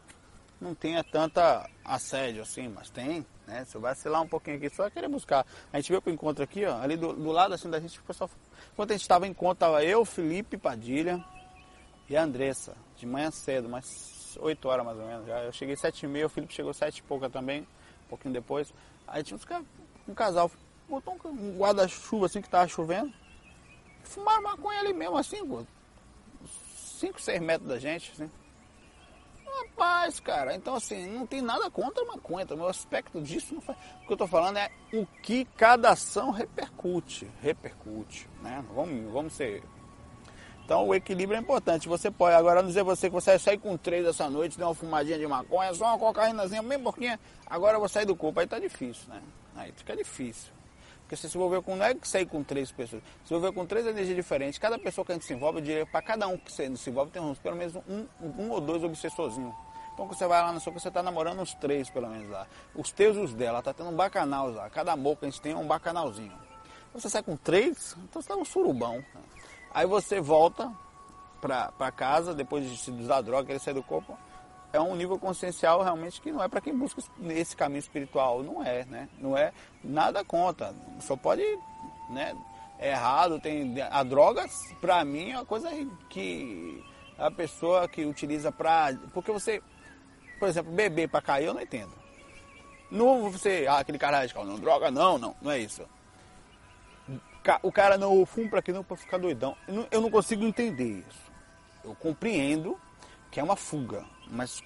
não tenha tanta assédio assim, mas tem, né? Você vai vacilar um pouquinho aqui, só vai querer buscar. A gente veio o encontro aqui, ó, ali do, do, lado assim da gente, o pessoal. Enquanto a gente estava em encontro, eu, Felipe Padilha e a Andressa, de manhã cedo, mas 8 horas mais ou menos. Já. Eu cheguei 7 e meia, o Felipe chegou 7 e pouca também, um pouquinho depois. Aí tinha uns um casal, botou um guarda-chuva assim que tava chovendo. Fumaram maconha ali mesmo, assim, 5, 6 metros da gente, assim. Rapaz, cara, então assim, não tem nada contra a maconha, o aspecto disso não faz. O que eu estou falando é o que cada ação repercute, repercute, né? Vamos, vamos ser. Então o equilíbrio é importante. Você pode agora não dizer você que você vai sair com três essa noite, dar uma fumadinha de maconha, só uma cocaínazinha, bem pouquinho, agora eu vou sair do corpo. Aí tá difícil, né? Aí fica difícil. Porque você se envolveu com, não é que sair com três pessoas, se envolveu com três energias diferentes. Cada pessoa que a gente se envolve, eu para cada um que se envolve, tem uns, pelo menos um, um ou dois obsessorzinhos. Então você vai lá no seu você está namorando uns três, pelo menos lá. Os teus e os dela, tá tendo um bacanal lá. Cada amor que a gente tem é um bacanalzinho. Você sai com três, então você tá um surubão. Aí você volta para casa, depois de se usar droga, ele sair do corpo, é um nível consciencial realmente que não é para quem busca esse caminho espiritual, não é, né? Não é nada contra, só pode, né? É errado, tem a droga, para mim é uma coisa que a pessoa que utiliza para, porque você, por exemplo, beber para cair, eu não entendo. Não você, ah, aquele cara radical, não droga, não, não, não é isso. O cara não fuma para que não para ficar doidão. Eu não consigo entender isso. Eu compreendo que é uma fuga, mas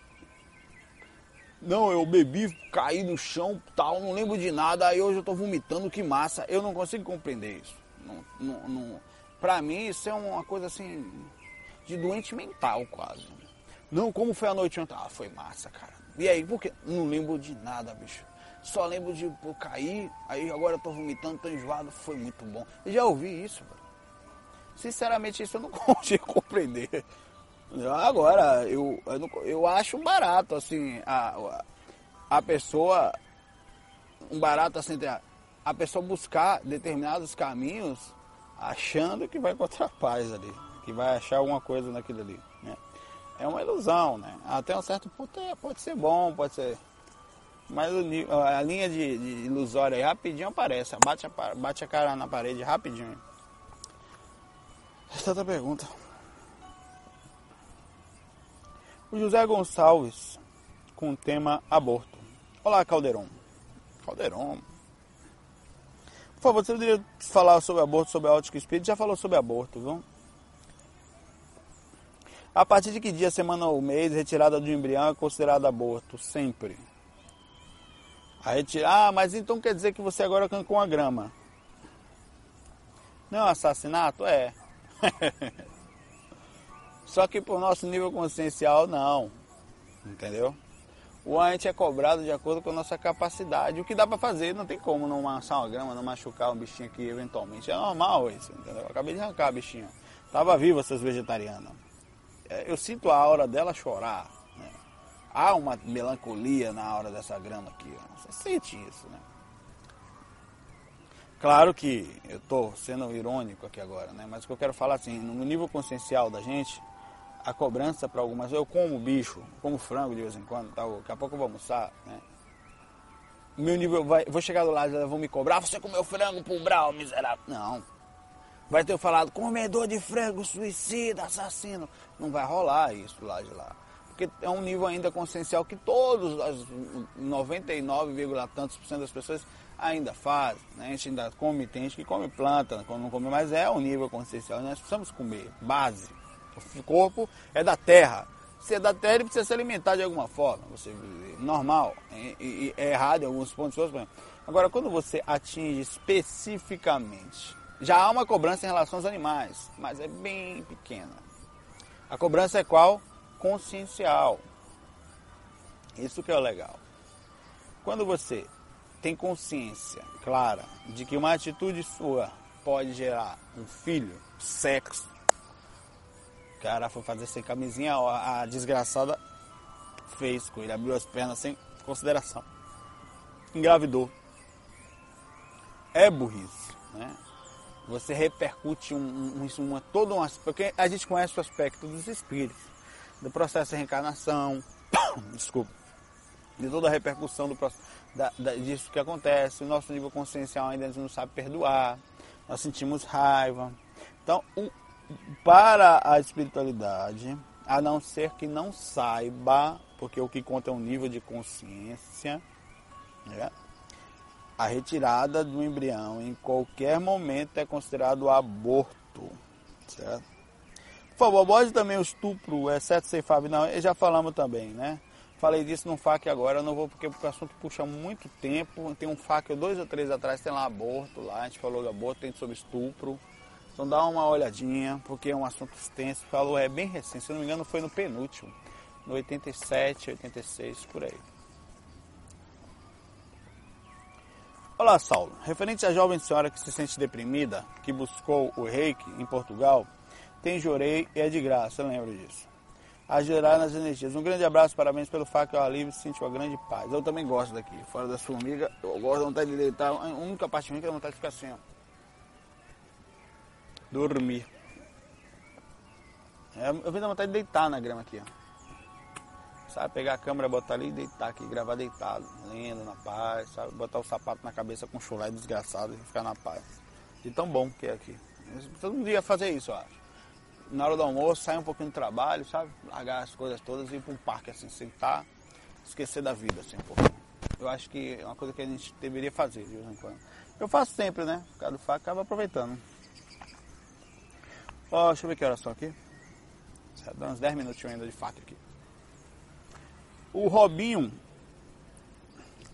não, eu bebi, caí no chão, tal, não lembro de nada, aí hoje eu tô vomitando, que massa. Eu não consigo compreender isso. Não, não, não. Pra mim isso é uma coisa assim de doente mental quase. Não, como foi a noite ontem? Ah, foi massa, cara. E aí, por quê? Não lembro de nada, bicho. Só lembro de pô, cair, aí agora eu tô vomitando, tô enjoado, foi muito bom. Eu já ouvi isso. Sinceramente, isso eu não *laughs* consigo compreender. Agora, eu, eu, não, eu acho barato, assim, a, a pessoa. Um barato assim, a, a pessoa buscar determinados caminhos achando que vai encontrar paz ali, que vai achar alguma coisa naquilo ali. Né? É uma ilusão, né? Até um certo ponto é, pode ser bom, pode ser. Mas a linha de, de ilusória aí rapidinho aparece, bate a, bate a cara na parede rapidinho. Esta é outra pergunta. O José Gonçalves com o tema aborto. Olá, Caldeirão. Caldeirão. Por favor, você poderia falar sobre aborto, sobre a ótica espírita? Já falou sobre aborto, viu? A partir de que dia, semana ou mês, retirada do embrião é considerada aborto? Sempre. A retirar, ah, mas então quer dizer que você agora com a grama. Não é assassinato? É. *laughs* Só que por nosso nível consciencial, não. Entendeu? O ante é cobrado de acordo com a nossa capacidade. O que dá para fazer, não tem como não amassar uma grama, não machucar um bichinho aqui eventualmente. É normal isso, entendeu? Eu acabei de arrancar a bichinha. Tava viva essas vegetarianas. É, eu sinto a hora dela chorar. Né? Há uma melancolia na hora dessa grama aqui. Você sente isso, né? Claro que eu estou sendo irônico aqui agora, né? Mas o que eu quero falar assim, no nível consciencial da gente, a cobrança para algumas. Eu como bicho, como frango de vez em quando, tá? daqui a pouco eu vou almoçar, né? Meu nível vai. Vou chegar do lado vão me cobrar, você comeu frango pro brau, miserável. Não. Vai ter falado, comedor de frango, suicida, assassino. Não vai rolar isso lá de lá. Porque é um nível ainda consciencial que todos, as 99, tantos por cento das pessoas ainda fazem. Né? A gente ainda come, tem gente que come planta, quando não come, mas é um nível consciencial. Nós precisamos comer, base. O corpo é da terra. Se é da terra, ele precisa se alimentar de alguma forma. Você, normal. E, é errado em alguns pontos. Agora, quando você atinge especificamente, já há uma cobrança em relação aos animais, mas é bem pequena. A cobrança é qual? Consciencial. Isso que é o legal. Quando você tem consciência clara de que uma atitude sua pode gerar um filho, sexo, o cara foi fazer sem camisinha, a, desgraçada fez com ele, abriu as pernas sem consideração. Engravidou. É burrice, né? Você repercute um, um, uma, todo um aspecto, porque a gente conhece o aspecto dos espíritos, do processo de reencarnação, *coughs* desculpa, de toda a repercussão do da, da, disso que acontece. O nosso nível consciencial ainda não sabe perdoar, nós sentimos raiva. Então, o, para a espiritualidade, a não ser que não saiba, porque o que conta é um nível de consciência, né? a retirada do embrião em qualquer momento é considerado aborto, certo? Favor, aborde também o estupro, exceto ceifável, não, já falamos também, né? Falei disso no FAQ agora, não vou porque o assunto puxa muito tempo. Tem um FAQ dois ou três atrás, tem lá aborto, lá a gente falou de aborto, tem sobre estupro. Então dá uma olhadinha, porque é um assunto extenso. Falou, é bem recente, se não me engano foi no penúltimo, no 87, 86, por aí. Olá, Saulo. Referente à jovem senhora que se sente deprimida, que buscou o reiki em Portugal, tem jorei e é de graça, eu lembro disso. Ajudará nas energias. Um grande abraço, parabéns pelo fato que ao alívio se sentiu a grande paz. Eu também gosto daqui, fora das formigas. Eu gosto da vontade de deitar. A única parte ruim que é a vontade de ficar assim, ó dormir. É, eu venho da vontade de deitar na grama aqui, ó. Sabe, pegar a câmera, botar ali e deitar aqui, gravar deitado, lendo na paz, sabe? Botar o sapato na cabeça com chulé desgraçado e ficar na paz. De tão bom que é aqui. Todo mundo ia fazer isso, eu acho. Na hora do almoço, sair um pouquinho do trabalho, sabe? Largar as coisas todas e ir para um parque, assim, sentar, esquecer da vida, assim, um pouquinho. Eu acho que é uma coisa que a gente deveria fazer de vez em quando. Eu faço sempre, né? O cara do faca acaba aproveitando. Ó, deixa eu ver que hora só aqui. Dá uns 10 minutinhos ainda de faca aqui. O Robinho,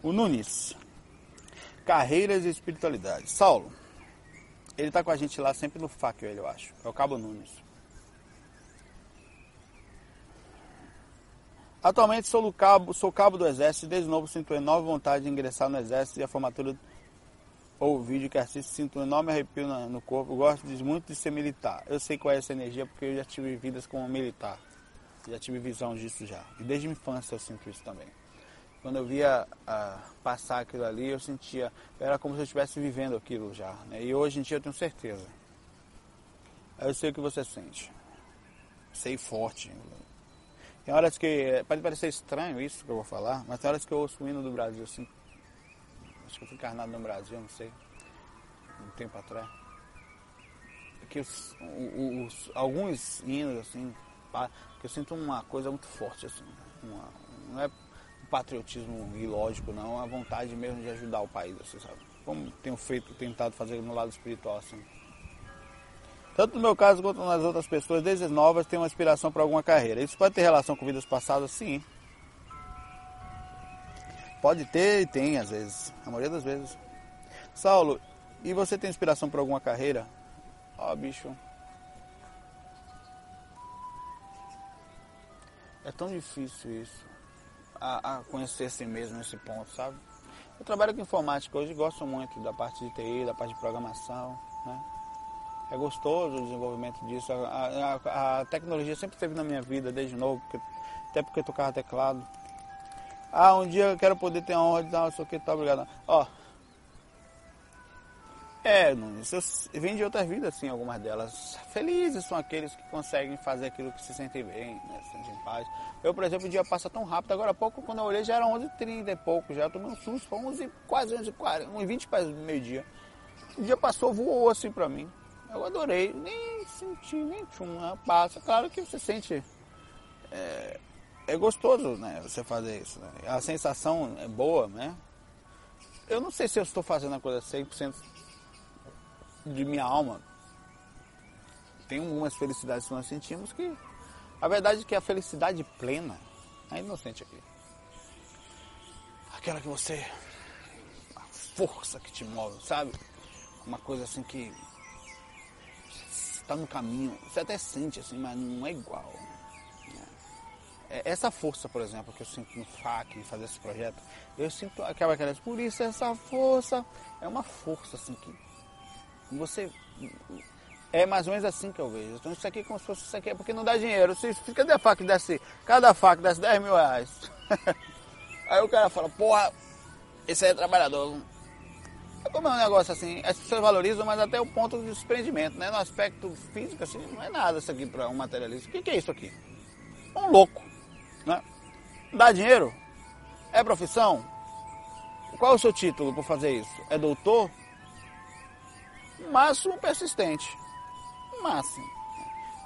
o Nunes, Carreiras e Espiritualidade. Saulo, ele tá com a gente lá sempre no FAC, eu acho. É o Cabo Nunes. Atualmente sou, cabo, sou cabo do Exército e desde novo sinto enorme vontade de ingressar no Exército e a formatura ou vídeo que assisto sinto um enorme arrepio no corpo. Eu gosto muito de ser militar. Eu sei qual é essa energia porque eu já tive vidas como militar. Já tive visão disso já. E desde a infância eu sinto isso também. Quando eu via ah, passar aquilo ali, eu sentia, era como se eu estivesse vivendo aquilo já. Né? E hoje em dia eu tenho certeza. Eu sei o que você sente. Sei forte. Tem horas que. Pode parecer estranho isso que eu vou falar, mas tem horas que eu ouço o hino do Brasil assim. Acho que eu fui encarnado no Brasil, não sei. Um tempo atrás. Que os, os, alguns hinos, assim, que eu sinto uma coisa muito forte, assim. Uma, não é um patriotismo ilógico, não, é a vontade mesmo de ajudar o país, assim, sabe? Como tenho feito, tentado fazer no lado espiritual, assim. Tanto no meu caso quanto nas outras pessoas, desde as novas, tem uma inspiração para alguma carreira. Isso pode ter relação com vidas passadas, sim. Pode ter e tem, às vezes. A maioria das vezes. Saulo, e você tem inspiração para alguma carreira? Ó, oh, bicho. É tão difícil isso. A, a conhecer si mesmo nesse ponto, sabe? Eu trabalho com informática hoje, gosto muito da parte de TI, da parte de programação, né? É gostoso o desenvolvimento disso. A, a, a tecnologia sempre esteve na minha vida desde novo, porque, até porque eu tocava teclado. Ah, um dia eu quero poder ter a honra de dar isso aqui, tá obrigado. Ó. É, Nunes, eu vim de outras vidas, assim, algumas delas. Felizes são aqueles que conseguem fazer aquilo que se sentem bem, né, se sentem em paz. Eu, por exemplo, o dia passa tão rápido. Agora há pouco, quando eu olhei, já era 11h30 e pouco. Já tomei um susto, foi 11, quase 11h40, 11h20 para meio-dia. O dia passou, voou assim pra mim. Eu adorei, nem senti, nem tchum, passa. Claro que você sente. É, é gostoso, né? Você fazer isso. Né? A sensação é boa, né? Eu não sei se eu estou fazendo a coisa 100% de minha alma. Tem algumas felicidades que nós sentimos que. A verdade é que a felicidade plena, a inocente aqui. Aquela que você. A força que te move, sabe? Uma coisa assim que está no caminho. Você até sente assim, mas não é igual. Né? É, essa força, por exemplo, que eu sinto no FAC, em fazer esse projeto, eu sinto aquela, aquela por isso essa força é uma força assim que você é mais ou menos assim que eu vejo. Então isso aqui é como se fosse isso aqui, é porque não dá dinheiro. Se, cadê a faca que desce? Cada faca desce 10 mil reais. *laughs* Aí o cara fala, porra, esse aí é trabalhador. É como é um negócio assim, as pessoas valorizam, mas até o ponto de desprendimento, né? No aspecto físico, assim, não é nada isso aqui para um materialista. O que, que é isso aqui? Um louco, né? Dá dinheiro? É profissão? Qual é o seu título por fazer isso? É doutor? Máximo persistente. Máximo.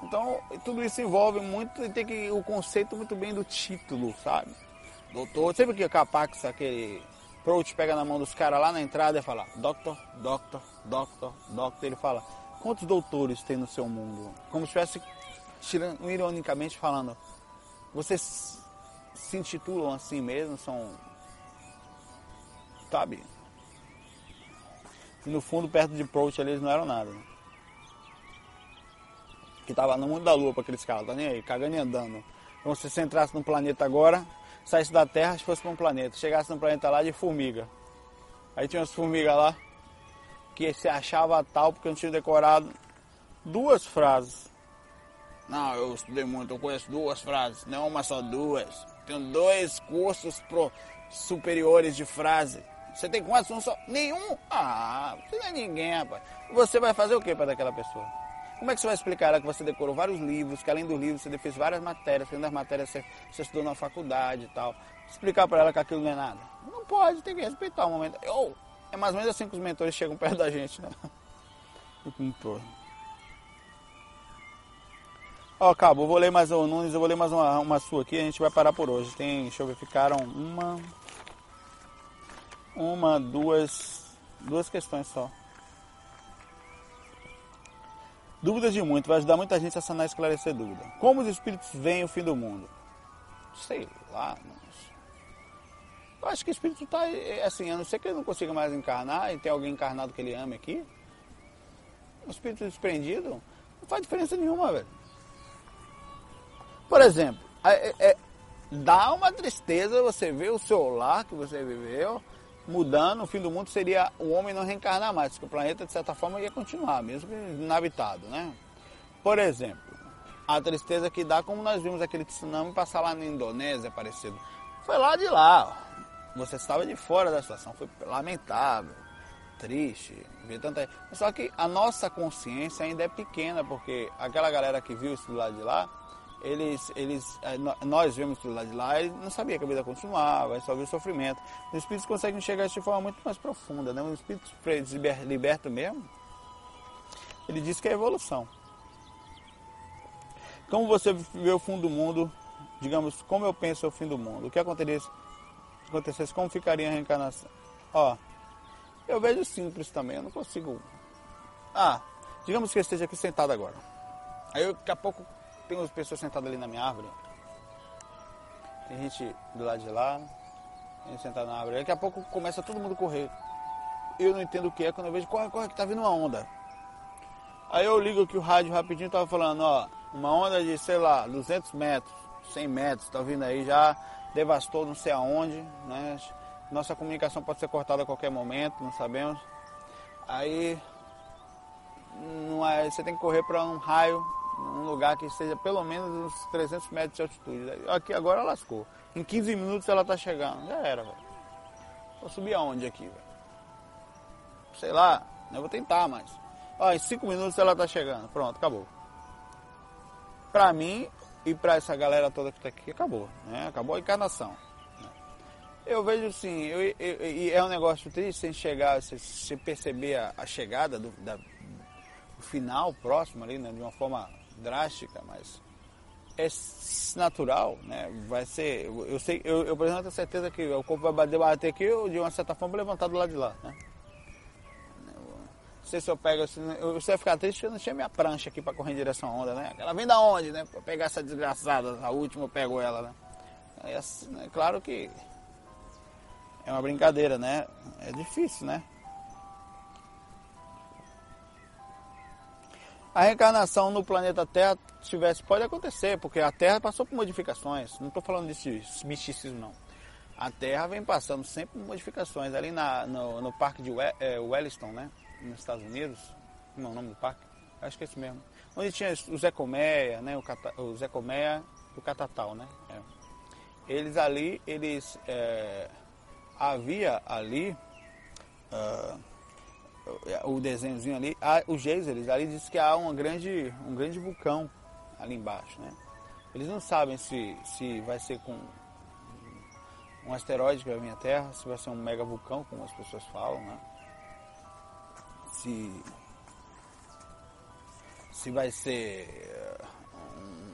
Então, tudo isso envolve muito e tem que o conceito muito bem do título, sabe? Doutor, sempre que é Capax, aquele Prout pega na mão dos caras lá na entrada e fala, doctor, doctor, doctor, doctor. Ele fala, quantos doutores tem no seu mundo? Como se estivesse tirando, ironicamente falando, vocês se intitulam assim mesmo, são. Sabe? E no fundo, perto de Prout ali, eles não eram nada. Né? Que tava no mundo da lua para aqueles caras, tá nem aí, cagando e andando. Então se você entrasse no planeta agora, saísse da Terra se fosse para um planeta, chegasse no planeta lá de formiga. Aí tinha umas formigas lá que se achava tal porque não tinha decorado duas frases. Não, eu estudei muito, eu conheço duas frases, não uma só, duas. Tenho dois cursos pro superiores de frase. Você tem quantos? Um só? Nenhum? Ah, você não é ninguém, rapaz. Você vai fazer o que para daquela pessoa? Como é que você vai explicar ela que você decorou vários livros, que além dos livros você fez várias matérias, que além das matérias você, você estudou na faculdade e tal? Explicar para ela que aquilo não é nada? Não pode, tem que respeitar o momento. Eu, é mais ou menos assim que os mentores chegam perto da gente, né? *laughs* Ó, acabou, vou ler mais o Nunes, eu vou ler mais uma, uma sua aqui, a gente vai parar por hoje. Tem, deixa eu ver, ficaram uma, uma, duas, duas questões só. Dúvidas de muito, vai ajudar muita gente a sanar e esclarecer dúvida. Como os espíritos veem o fim do mundo? Sei lá, mas... Eu acho que o espírito está assim, a não ser que ele não consiga mais encarnar e tem alguém encarnado que ele ame aqui. O espírito desprendido não faz diferença nenhuma, velho. Por exemplo, é, é, dá uma tristeza você ver o seu lar que você viveu mudando, o fim do mundo seria o homem não reencarnar mais, porque o planeta, de certa forma, ia continuar, mesmo inabitado, né? Por exemplo, a tristeza que dá, como nós vimos aquele tsunami passar lá na Indonésia, parecido. Foi lá de lá, você estava de fora da situação, foi lamentável, triste, ver tanta... Só que a nossa consciência ainda é pequena, porque aquela galera que viu isso do lado de lá, eles, eles, eh, nós vemos do lado de lá, ele não sabia que a vida continuava, só viu o sofrimento. Os espíritos conseguem isso de forma muito mais profunda, né? O espírito liberto mesmo, ele diz que é evolução. Como você vê o fundo do mundo, digamos, como eu penso o fim do mundo, o que acontecesse, acontecesse como ficaria a reencarnação? Ó, eu vejo simples também, eu não consigo... Ah, digamos que eu esteja aqui sentado agora. Aí eu, daqui a pouco tem umas pessoas sentadas ali na minha árvore. Tem gente do lado de lá, tem gente sentada na árvore. Daqui a pouco começa todo mundo a correr. Eu não entendo o que é quando eu vejo, corre, corre, que tá vindo uma onda. Aí eu ligo que o rádio rapidinho tava falando, ó, uma onda de, sei lá, 200 metros, 100 metros, tá vindo aí, já devastou não sei aonde, né? Nossa comunicação pode ser cortada a qualquer momento, não sabemos. Aí não é, você tem que correr para um raio um lugar que esteja pelo menos uns 300 metros de altitude. Aqui agora lascou. Em 15 minutos ela está chegando. Já era, velho. Vou subir aonde aqui, velho? Sei lá, eu vou tentar, mas. Ó, em 5 minutos ela está chegando. Pronto, acabou. Pra mim e pra essa galera toda que está aqui, acabou. Né? Acabou a encarnação. Eu vejo assim, eu, eu, eu, é um negócio triste sem chegar, se perceber a, a chegada do, da, do final próximo ali, né? De uma forma drástica, mas é natural, né? Vai ser, eu sei, eu, eu por exemplo tenho certeza que o corpo vai bater aqui, eu de uma certa forma levantar do lado de lá, né? Não sei se eu pego assim, eu, vai ficar triste que eu não tinha minha prancha aqui para correr em direção à onda, né? Ela vem da onde, né? Para pegar essa desgraçada, a última eu pego ela, né? É, assim, é claro que é uma brincadeira, né? É difícil, né? A reencarnação no planeta Terra tivesse, pode acontecer, porque a Terra passou por modificações. Não estou falando desse misticismo, não. A Terra vem passando sempre por modificações. Ali na, no, no parque de é, Wellington, né? Nos Estados Unidos. Como é o nome do parque? Acho que é esse mesmo. Onde tinha o Zé né? O, Cata, o Zé e o Catatal, né? É. Eles ali, eles... É, havia ali... Uh, o desenhozinho ali, os geysers, ali diz que há uma grande, um grande vulcão ali embaixo, né? Eles não sabem se, se vai ser com um asteroide que vai vir à Terra, se vai ser um mega vulcão, como as pessoas falam, né? Se, se vai ser eh,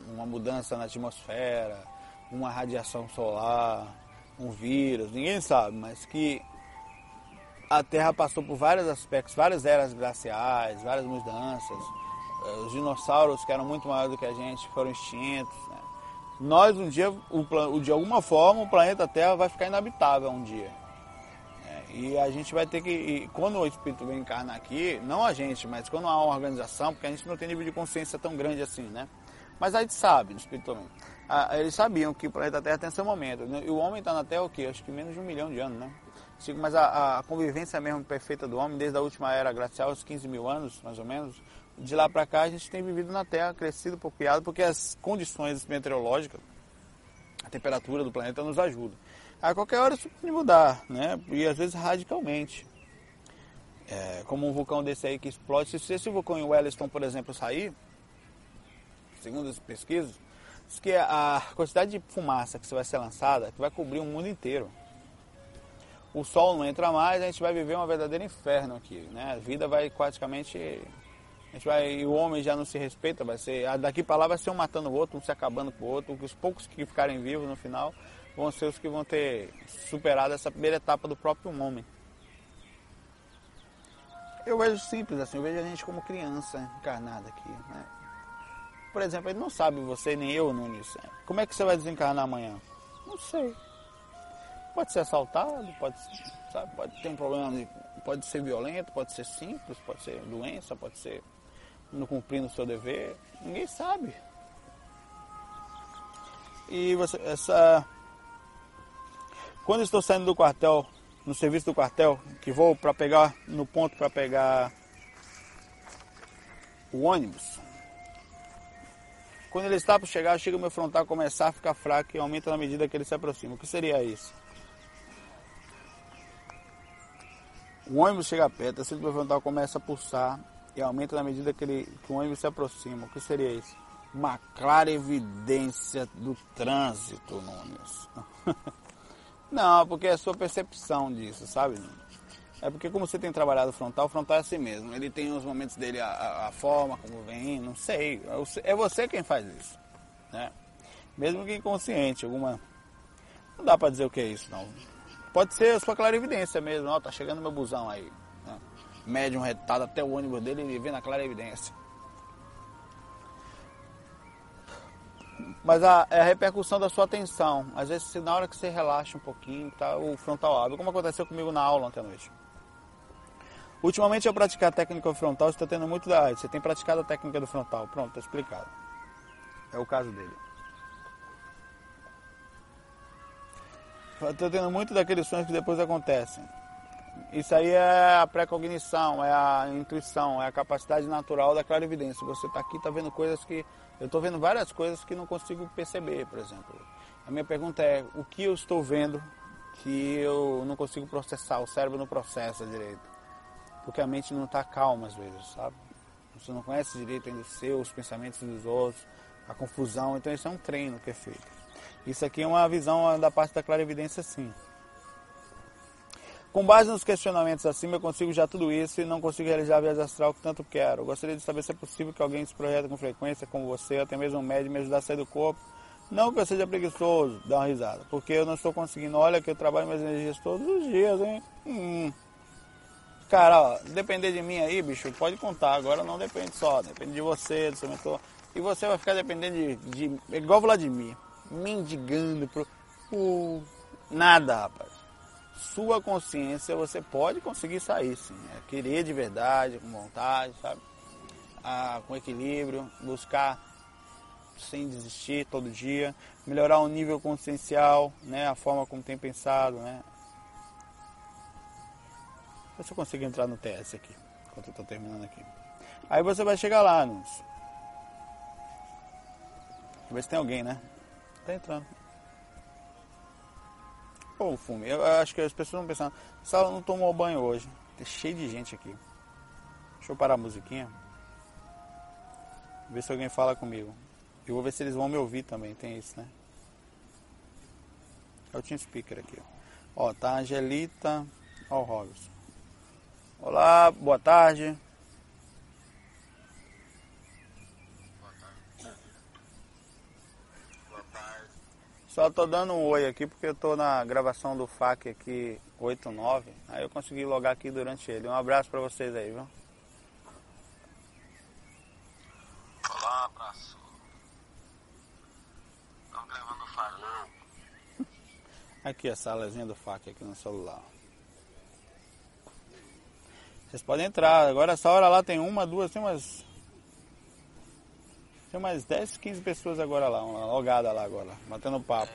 uma mudança na atmosfera, uma radiação solar, um vírus, ninguém sabe, mas que a Terra passou por vários aspectos, várias eras glaciais, várias mudanças. Eh, os dinossauros, que eram muito maiores do que a gente, foram extintos. Né? Nós, um dia, o, de alguma forma, o planeta Terra vai ficar inabitável um dia. É, e a gente vai ter que, e quando o espírito vem encarnar aqui, não a gente, mas quando há uma organização, porque a gente não tem nível de consciência tão grande assim, né? Mas a gente sabe, espiritualmente. Ah, eles sabiam que o planeta Terra tem seu momento. Né? E o homem está na Terra o quê? Acho que menos de um milhão de anos, né? Mas a, a, convivência mesmo perfeita do homem, desde a última era glacial, os 15 mil anos, mais ou menos, de lá para cá a gente tem vivido na Terra, crescido, procriado, porque as condições meteorológicas, a temperatura do planeta nos ajuda. A qualquer hora isso pode mudar, né? E às vezes radicalmente. é, como um vulcão desse aí que explode. Se esse vulcão em Wellington, por exemplo, sair, segundo as pesquisas, diz que a quantidade de fumaça que vai ser lançada que vai cobrir o mundo inteiro. O sol não entra mais, a gente vai viver um verdadeiro inferno aqui, né? A vida vai praticamente a gente vai, o homem já não se respeita, vai ser daqui para lá vai ser um matando o outro, um se acabando com o outro, os poucos que ficarem vivos no final vão ser os que vão ter superado essa primeira etapa do próprio homem. Eu vejo simples assim, eu vejo a gente como criança encarnada aqui, né? Por exemplo, ele não sabe, você nem eu, Nunes, como é que você vai desencarnar amanhã? Não sei. Pode ser assaltado, pode, sabe, pode ter um problema, de, pode ser violento, pode ser simples, pode ser doença, pode ser não cumprindo o seu dever. Ninguém sabe. E você, essa. Quando estou saindo do quartel no serviço do quartel, que vou para pegar no ponto para pegar o ônibus. Quando ele está para chegar, chega o meu frontal começar a ficar fraco e aumenta na medida que ele se aproxima. O que seria isso? O ônibus chega perto, o meu frontal começa a pulsar e aumenta na medida que, ele, que o ônibus se aproxima. O que seria isso? Uma clara evidência do trânsito, Nunes. *laughs* Não, porque é a sua percepção disso, sabe? É porque como você tem trabalhado frontal, frontal é assim mesmo. Ele tem os momentos dele, a, a forma como vem, não sei. É você quem faz isso. Né? Mesmo que inconsciente, alguma. Não dá pra dizer o que é isso, não. Pode ser a sua clarividência mesmo, ó, tá chegando meu busão aí. Né? Médium retado até o ônibus dele e vê na clarividência. Mas a, é a repercussão da sua atenção. Às vezes, na hora que você relaxa um pouquinho, tá, o frontal abre, como aconteceu comigo na aula ontem à noite. Ultimamente, eu praticar a técnica frontal, está tendo muito da. Você tem praticado a técnica do frontal. Pronto, está explicado. É o caso dele. Estou tendo muito daqueles sonhos que depois acontecem. Isso aí é a pré-cognição, é a intuição, é a capacidade natural da clarividência. Você está aqui, está vendo coisas que eu estou vendo várias coisas que não consigo perceber, por exemplo. A minha pergunta é: o que eu estou vendo que eu não consigo processar? O cérebro não processa direito. Porque a mente não está calma às vezes, sabe? Você não conhece direito ainda os seus, os pensamentos dos outros, a confusão. Então, isso é um treino que é feito. Isso aqui é uma visão da parte da clarividência, sim. Com base nos questionamentos acima, eu consigo já tudo isso e não consigo realizar a viagem astral que tanto quero. Gostaria de saber se é possível que alguém se projeta com frequência, como você, até mesmo um médium, me ajudar a sair do corpo. Não que eu seja preguiçoso, dá uma risada, porque eu não estou conseguindo. Olha que eu trabalho minhas energias todos os dias, hein? Hum. Cara, ó, depender de mim aí, bicho, pode contar. Agora não depende só, depende de você, do seu mentor. E você vai ficar dependendo de, de igual Vladimir, mendigando pro, pro nada, rapaz sua consciência você pode conseguir sair sim. É querer de verdade, com vontade, sabe? Ah, com equilíbrio, buscar sem desistir todo dia, melhorar o nível consciencial, né? A forma como tem pensado, né? Se eu consigo entrar no TS aqui, enquanto eu estou terminando aqui. Aí você vai chegar lá, nos. Ver se tem alguém, né? Tá entrando. Pô, o fume. Eu acho que as pessoas vão pensando, Sala não tomou banho hoje. Tá cheio de gente aqui. Deixa eu parar a musiquinha. Ver se alguém fala comigo. Eu vou ver se eles vão me ouvir também, tem isso, né? Eu tinha speaker aqui, ó. Ó, tá a Angelita. Ó o Robson. Olá, boa tarde. Só tô dando um oi aqui porque eu tô na gravação do FAC aqui 89. Aí eu consegui logar aqui durante ele. Um abraço para vocês aí, viu? Olá, abraço. Estamos gravando o FAC, não? *laughs* Aqui a salazinha do FAC aqui no celular. Vocês podem entrar. Agora essa hora lá tem uma, duas, tem umas tem umas 10, 15 pessoas agora lá, uma logada lá agora, batendo papo.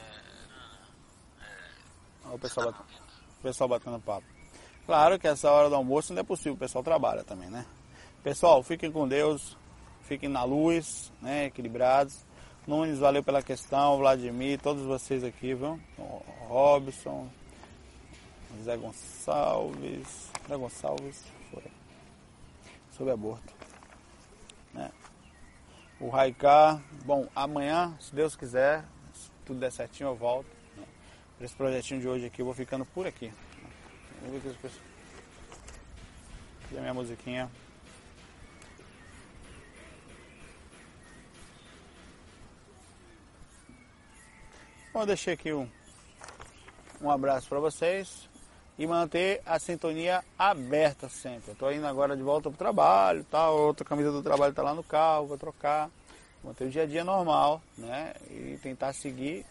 Olha o pessoal, batendo, o pessoal batendo papo. Claro que essa hora do almoço não é possível, o pessoal trabalha também, né? Pessoal, fiquem com Deus, fiquem na luz, né? Equilibrados. Nunes, valeu pela questão, Vladimir, todos vocês aqui, viu? Robson, Zé Gonçalves. Zé Gonçalves, foi. sobre aborto. Né? O Raiká, bom, amanhã, se Deus quiser, se tudo der certinho, eu volto. Esse projetinho de hoje aqui, eu vou ficando por aqui. Aqui, aqui a minha musiquinha. Bom, deixei aqui um, um abraço para vocês e manter a sintonia aberta sempre. Estou indo agora de volta para o trabalho, tal, outra camisa do trabalho está lá no carro, vou trocar, manter o dia a dia normal, né? E tentar seguir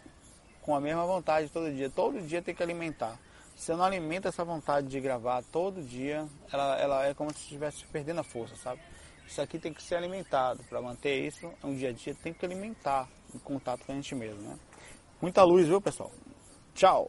com a mesma vontade todo dia. Todo dia tem que alimentar. Se eu não alimenta essa vontade de gravar todo dia, ela, ela é como se estivesse perdendo a força, sabe? Isso aqui tem que ser alimentado. Para manter isso, um dia a dia tem que alimentar em contato com a gente mesmo, né? Muita luz, viu, pessoal? Tchau!